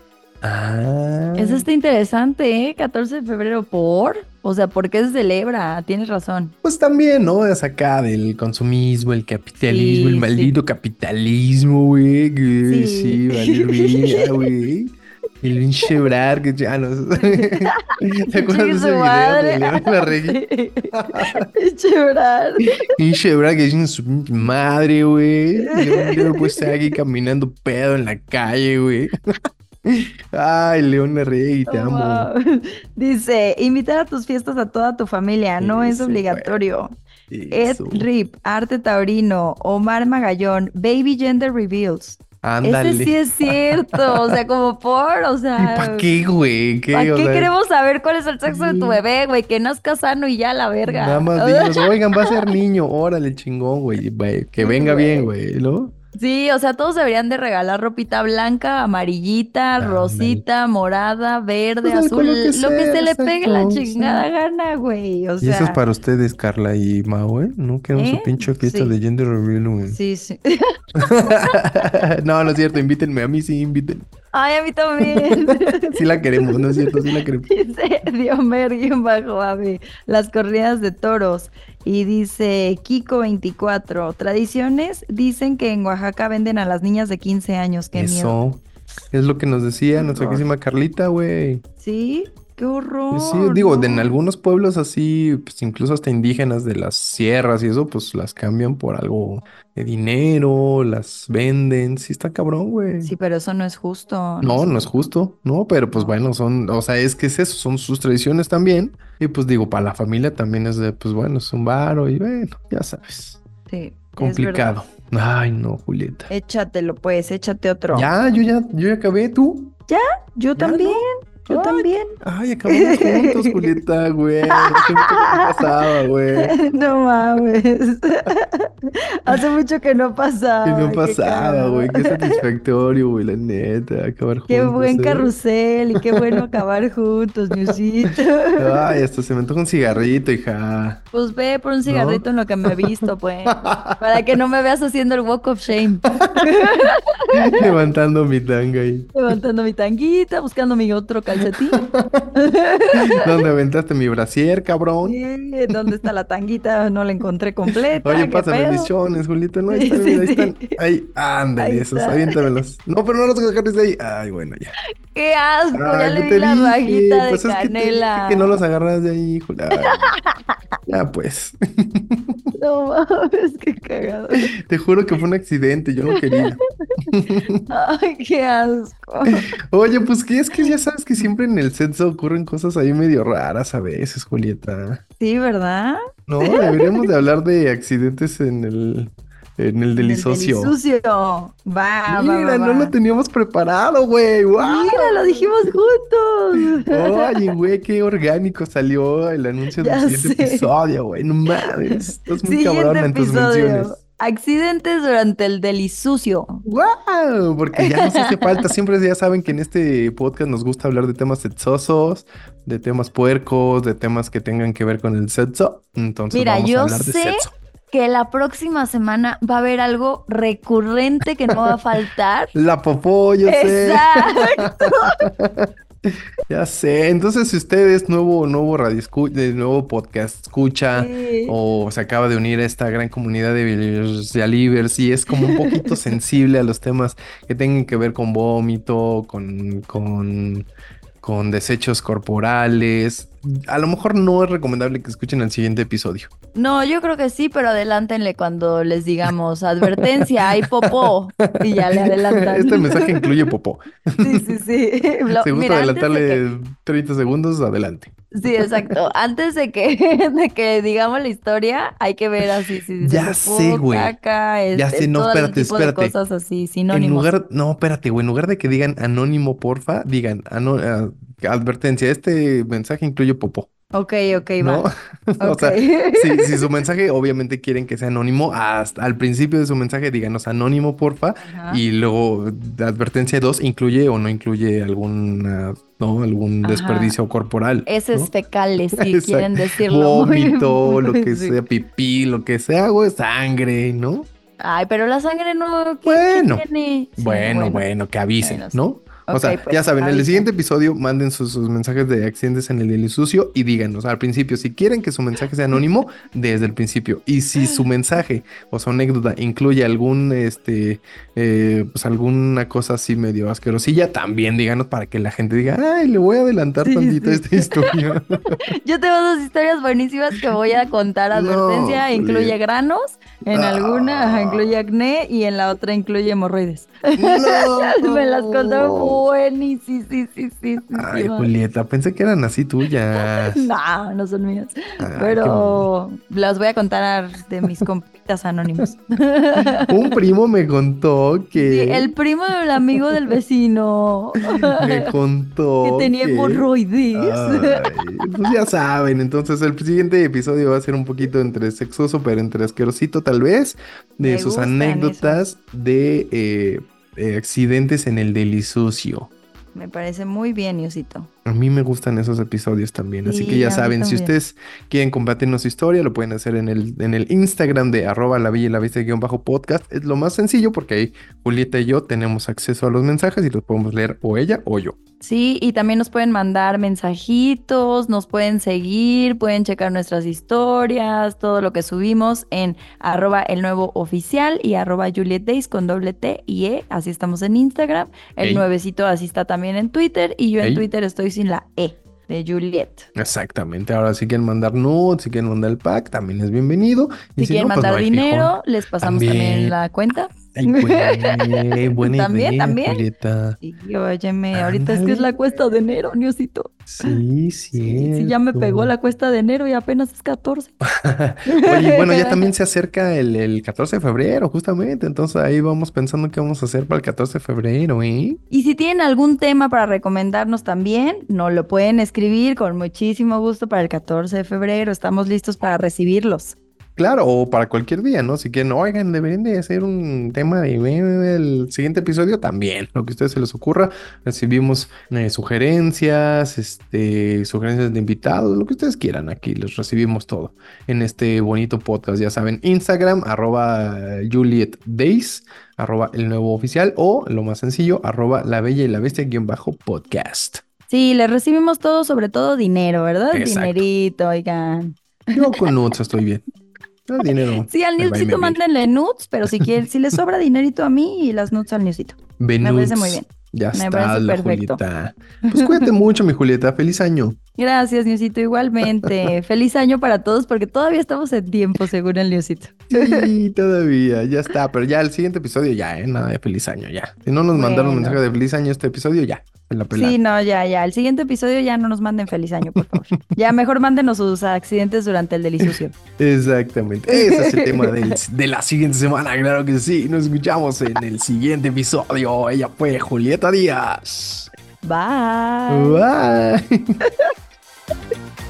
A: Ah,
B: Eso está interesante, ¿eh? 14 de febrero, ¿por? O sea, ¿por qué se celebra? Tienes razón.
A: Pues también, ¿no? Es acá del consumismo, el capitalismo,
B: Sí,
A: el maldito capitalismo, güey.
B: Sí.
A: Sí, vale, güey. El pinche Brar, que ya no. ¿Te acuerdas de ese
B: su
A: video
B: madre.
A: de León Larregui?
B: Pinche Brad.
A: Pinche que dicen su madre, güey. Yo, puedo estar aquí caminando pedo en la calle, güey. Ay, León Larregui, te amo.
B: Wow. Dice, invitar a tus fiestas a toda tu familia, no es obligatorio. Ed. Rip, Arte Taurino, Omar Magallón, Baby Gender Reveals.
A: Ándale.
B: Ese sí es cierto, o sea, como por, o sea...
A: ¿Para qué, güey? ¿Qué,
B: ¿Para qué
A: sea,
B: queremos saber cuál es el sexo de tu bebé, güey? Que nazca sano y ya la verga.
A: Nada más dinos, oigan, va a ser niño, órale, chingón, güey, güey, que venga bien, güey, ¿no?
B: Sí, o sea, todos deberían de regalar ropita blanca, amarillita,
A: Ándale.
B: rosita, morada, verde,
A: Pues,
B: azul,
A: que
B: lo que se le pegue la chingada
A: sí.
B: gana, güey. O
A: Y eso es para ustedes, Carla y Mao, ¿eh? No queremos
B: ¿Eh?
A: su pinche fiesta
B: Sí.
A: de gender reveal, güey.
B: sí, sí.
A: no, no es cierto, invítenme, a mí sí, invítenme.
B: Ay, a mí también.
A: Sí la queremos, no es cierto, sí la queremos.
B: Dice Diomer bajo ave, las corridas de toros. Y dice Kiko24, tradiciones dicen que en Oaxaca venden a las niñas de 15 años. Qué miedo.
A: Eso es lo que nos decía nuestra querísima Carlita, güey.
B: Sí, qué horror.
A: Sí, digo, de en
B: ¿no?
A: algunos pueblos así, pues incluso hasta indígenas de las sierras y eso, pues las cambian por algo de dinero, las venden. Sí, está cabrón, güey.
B: Sí, pero eso no es justo.
A: No, no es justo, no, pero pues
B: No.
A: bueno, son, o sea, es que es eso, son sus tradiciones también. Y pues digo, para la familia también es de, pues bueno, es un varo y bueno, ya sabes,
B: Sí,
A: complicado. Ay, no, Julieta.
B: Échatelo, pues, échate otro.
A: Ya, yo ya, yo ya acabé, ¿tú?
B: Yo
A: Ya,
B: también, yo
A: Ay.
B: también.
A: Ay, acabamos juntos, Julieta, güey. Hace mucho que no pasaba, güey.
B: No mames. Hace mucho que no pasaba.
A: Que no
B: qué
A: pasaba, güey. Qué satisfactorio, güey, la neta, acabar juntos.
B: Qué buen
A: ¿eh?
B: carrusel y qué bueno acabar juntos, Newsito.
A: Ay, hasta se me antoja un cigarrito, hija.
B: Pues ve por un cigarrito en lo que me he visto, pues. Para que no me veas haciendo el walk of shame.
A: Levantando mi tanga ahí.
B: Levantando mi tanguita, buscando mi otro calcetín.
A: ¿Dónde aventaste mi brasier, cabrón?
B: Sí, ¿Dónde está la tanguita? No la encontré completa.
A: Oye,
B: ¿qué
A: pásame mis chones, Julieta. No, ahí están,
B: sí,
A: ahí están. Ahí, ándale,
B: Ahí
A: esos,
B: está.
A: aviéntamelos. No, pero no los agarres de ahí. Ay, bueno, ya.
B: ¡Qué asco! ya
A: Ay,
B: le
A: ¿qué
B: vi la
A: dije?
B: rajita de
A: Pues es que te dije
B: canela.
A: que no los agarras de ahí, Julieta. Ya, pues.
B: No mames, qué cagado.
A: Te juro que fue un accidente, yo no quería.
B: Ay, qué asco.
A: Oye, pues que es que ya sabes que siempre en el sexo ocurren cosas ahí medio raras a veces, Julieta.
B: Sí, ¿verdad?
A: No, deberíamos de hablar de accidentes en el, en el delisocio.
B: Delisucio. Va, va,
A: Mira,
B: va,
A: no
B: va.
A: lo teníamos preparado, güey. ¡Guau!
B: Mira, lo dijimos juntos.
A: Oye, güey, qué orgánico salió el anuncio
B: Ya
A: del siguiente
B: sé.
A: episodio, güey. No mames, estás muy
B: Siguiente
A: cabrón en tus
B: episodio.
A: menciones.
B: Accidentes durante el delisucio.
A: ¡Wow! Porque ya nos hace falta. Siempre ya saben que en este podcast nos gusta hablar de temas sexosos, de temas puercos, de temas que tengan que ver con el sexo. Entonces
B: Mira,
A: vamos
B: yo
A: a hablar de
B: sé
A: sexo.
B: que la próxima semana va a haber algo recurrente que no va a faltar.
A: La popó, yo sé. Ya sé. Entonces, si usted es nuevo, nuevo radio de nuevo podcast escucha.
B: Sí.
A: o se acaba de unir a esta gran comunidad de Believers y es como un poquito sensible a los temas que tengan que ver con vómito, con, con, con desechos corporales. A lo mejor no es recomendable que escuchen el siguiente episodio.
B: No, yo creo que sí, pero adelántenle cuando les digamos advertencia, hay popó. Y ya le adelantan.
A: Este mensaje incluye popó.
B: Sí, sí, sí. Lo-
A: Si gusta adelantarle 30 segundos, adelante.
B: Sí, exacto. Antes de que, de que digamos la historia, hay que ver así, si
A: Ya sé, güey.
B: caca,
A: Ya
B: este,
A: sé, no,
B: todo el
A: espérate,
B: tipo de
A: espérate.
B: cosas así,
A: En
B: sinónimos.
A: lugar, no, espérate, güey, en lugar de que digan anónimo, porfa, digan ano- ah, advertencia, este mensaje incluye popó.
B: Ok, ok,
A: ¿no?
B: va.
A: O sea,
B: Ok.
A: si, si su mensaje obviamente quieren que sea anónimo, hasta al principio de su mensaje díganos anónimo, porfa,
B: Ajá.
A: y luego advertencia 2, incluye o no incluye alguna, ¿no? Algún
B: Ajá.
A: desperdicio corporal,
B: Heces
A: ¿no?
B: fecales, si
A: Exacto.
B: quieren decirlo. muy-
A: Vómito, lo que
B: Sí.
A: sea, pipí, lo que sea, güey, sangre, ¿no?
B: Ay, pero la sangre no. ¿qué- qué
A: Bueno.
B: tiene? Sí,
A: Bueno, bueno, que avisen,
B: Bueno, sí.
A: ¿no? O sea,
B: pues,
A: ya saben, en el siguiente episodio manden sus, sus mensajes de accidentes en el delisucio y díganos al principio si quieren que su mensaje sea anónimo desde el principio. Y si su mensaje o su anécdota incluye algún, este, eh, pues alguna cosa así medio asquerosilla, también díganos para que la gente diga, ay, le voy a adelantar
B: Sí,
A: tantito
B: sí.
A: esta historia.
B: Yo tengo dos historias buenísimas que voy a contar.
A: No,
B: Advertencia incluye granos, en
A: Ah.
B: alguna incluye acné y en la otra incluye hemorroides.
A: No.
B: Me las contaron buenísimo, sí, sí, sí, sí.
A: Ay, Julieta, pensé que eran así tuyas.
B: No, no son mías. Pero las voy a contar de mis compitas anónimos.
A: Un primo me contó que.
B: el primo del amigo del vecino.
A: Me contó.
B: Que tenía hemorroides.
A: pues ya saben, entonces el siguiente episodio va a ser un poquito entre sexoso, pero entre asquerosito, tal vez. De sus anécdotas de eh, accidentes en el delisucio.
B: Me parece muy bien, Yosito.
A: A mí me gustan esos episodios también, así que ya saben, si ustedes quieren compartirnos su historia, lo pueden hacer en el, en el Instagram de arroba la villa y la vista guion bajo podcast. Es lo más sencillo porque ahí Julieta y yo tenemos acceso a los mensajes y los podemos leer o ella o yo.
B: Sí, y también nos pueden mandar mensajitos, nos pueden seguir, pueden checar nuestras historias, todo lo que subimos en arroba el nuevo oficial y arroba Juliet Days con doble T y E, así estamos en Instagram. El nuevecito así está también en Twitter y yo en Twitter estoy sin la E de Juliet.
A: Exactamente. Ahora, si quieren mandar nudes, si quieren mandar el pack, también es bienvenido.
B: si, quieren pues, mandar dinero, les pasamos también la cuenta.
A: Ay, buena
B: ¿También,
A: idea,
B: también.
A: Julieta.
B: Sí, óyeme, ahorita es que es la cuesta de enero, Niosito.
A: Sí, sí.
B: Sí, ya me pegó la cuesta de enero y apenas es 14.
A: Oye, bueno, ya también se acerca el, el, 14 de febrero, justamente. Entonces ahí vamos pensando qué vamos a hacer para el 14 de febrero, ¿eh?
B: Y si tienen algún tema para recomendarnos también, nos lo pueden escribir con muchísimo gusto para el 14 de febrero. Estamos listos para recibirlos.
A: Claro, o para cualquier día, ¿no? Si quieren, oigan, deberían de hacer un tema de el siguiente episodio también, lo que a ustedes se les ocurra. Recibimos eh, sugerencias, este, sugerencias de invitados, lo que ustedes quieran aquí, los recibimos todo en este bonito podcast. Ya saben, Instagram, arroba Juliet Days, arroba el nuevo oficial, o lo más sencillo, arroba la bella y la bestia guion bajo podcast.
B: Sí, les recibimos todo, sobre todo dinero, ¿verdad? Dinerito, oigan.
A: Yo con nuts estoy bien dinero.
B: Sí, al newsito mándenle nuts, pero si quieren, si les sobra dinerito a mí y las nuts al newsito. Me parece muy bien.
A: Ya Me está, perfecto. Julieta. Pues cuídate mucho, mi Julieta. Feliz año.
B: Gracias, Niosito. Igualmente. Feliz año para todos, porque todavía estamos en tiempo, según el Niosito.
A: Sí, todavía. Ya está. Pero ya el siguiente episodio, ya, ¿eh? Nada de feliz año, ya. Si no nos mandaron un mensaje de feliz año este episodio, ya.
B: Sí, no, ya, ya. El siguiente episodio ya no nos manden feliz año, por favor. ya mejor mándenos sus accidentes durante el delicioso.
A: Exactamente. Ese es el tema de la siguiente semana, claro que sí. Nos escuchamos en el siguiente episodio. Ella fue Julieta Díaz.
B: Bye.
A: Bye. フフフ。